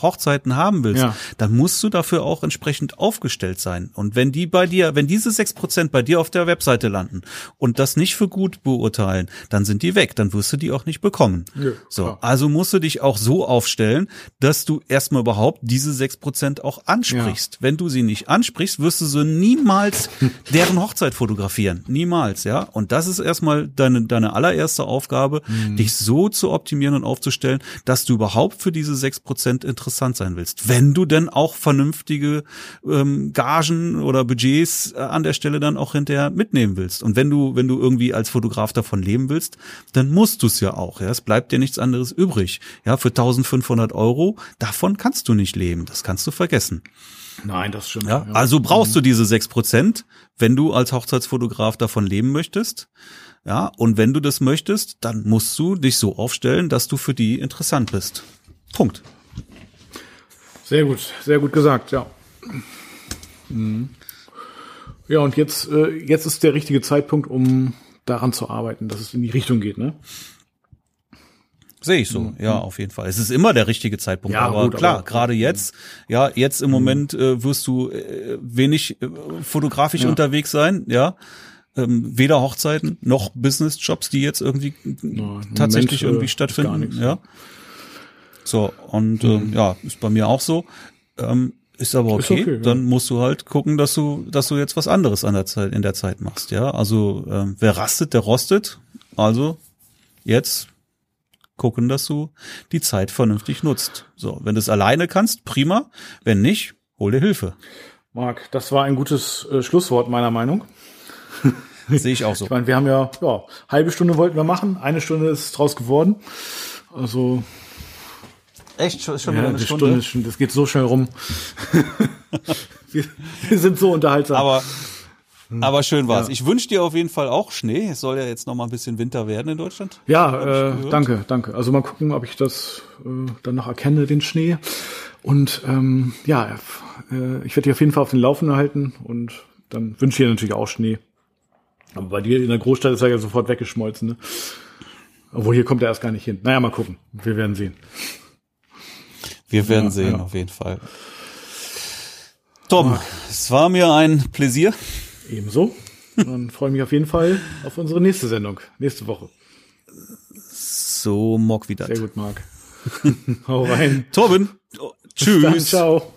Hochzeiten haben willst, ja. dann musst du dafür auch entsprechend aufgestellt sein. Und wenn die bei dir, wenn diese sechs Prozent bei dir auf der Webseite landen und das nicht für gut beurteilen, dann sind die weg, dann wirst du die auch nicht bekommen. Ja, so, also musst du dich auch so aufstellen, dass du erstmal überhaupt diese sechs Prozent auch ansprichst. Ja. Wenn du sie nicht ansprichst, wirst du so niemals deren Hochzeit fotografieren. Niemals, ja. Und das ist erstmal deine, deine allererste Aufgabe, mhm. dich so zu optimieren und aufzustellen, dass du überhaupt für diese sechs Prozent interessant sein willst. Wenn du denn auch vernünftige ähm, Gagen oder Budgets äh, an der Stelle dann auch hinterher mitnehmen willst. Und wenn du, wenn du irgendwie als Fotograf davon leben willst, dann musst du es ja auch. Ja, es bleibt dir nichts anderes übrig. Ja, für 1500 Euro, davon kannst du nicht leben. Das kannst du vergessen. Nein, das stimmt. Ja, also brauchst du diese sechs Prozent, wenn du als Hochzeitsfotograf davon leben möchtest. Ja, und wenn du das möchtest, dann musst du dich so aufstellen, dass du für die interessant bist. Punkt. Sehr gut, sehr gut gesagt, ja. Mhm. Ja, und jetzt, äh, jetzt ist der richtige Zeitpunkt, um daran zu arbeiten, dass es in die Richtung geht, ne? Sehe ich so, mhm. ja, auf jeden Fall. Es ist immer der richtige Zeitpunkt, ja, aber gut, klar, gerade jetzt, ja, jetzt im mhm. Moment äh, wirst du äh, wenig äh, fotografisch ja. unterwegs sein, ja ähm, weder Hochzeiten noch Business-Jobs, die jetzt irgendwie no, tatsächlich Moment, irgendwie äh, stattfinden. Ja. So, und ähm, ja, ist bei mir auch so. Ähm, ist aber okay. Ist okay ja. Dann musst du halt gucken, dass du, dass du jetzt was anderes an der Zeit, in der Zeit machst, ja. Also ähm, wer rastet, der rostet. Also jetzt gucken, dass du die Zeit vernünftig nutzt. So, wenn du es alleine kannst, prima. Wenn nicht, hol dir Hilfe. Marc, das war ein gutes äh, Schlusswort meiner Meinung. Sehe ich auch so. Ich meine, wir haben ja, ja, halbe Stunde wollten wir machen, eine Stunde ist draus geworden. Also Echt schon, schon ja, wieder eine Stunde? Stunde? Das geht so schnell rum. wir, wir, sind so unterhaltsam. Aber aber schön war's. Ja. Ich wünsche dir auf jeden Fall auch Schnee. Es soll ja jetzt noch mal ein bisschen Winter werden in Deutschland. Ja, äh, danke, danke. Also mal gucken, ob ich das äh, dann noch erkenne, den Schnee. Und ähm, ja, äh, ich werde dich auf jeden Fall auf den Laufenden halten und dann wünsche ich dir natürlich auch Schnee. Aber bei dir in der Großstadt ist er ja sofort weggeschmolzen. Ne? Obwohl hier kommt er erst gar nicht hin. Naja, mal gucken. Wir werden sehen. Wir werden ja, sehen, ja. auf jeden Fall. Tom, es war mir ein Pläsier. Ebenso. Dann freue ich mich auf jeden Fall auf unsere nächste Sendung, nächste Woche. So mock wieder. Sehr gut, Marc. Hau rein. Torben. Oh, tschüss. Dann, ciao.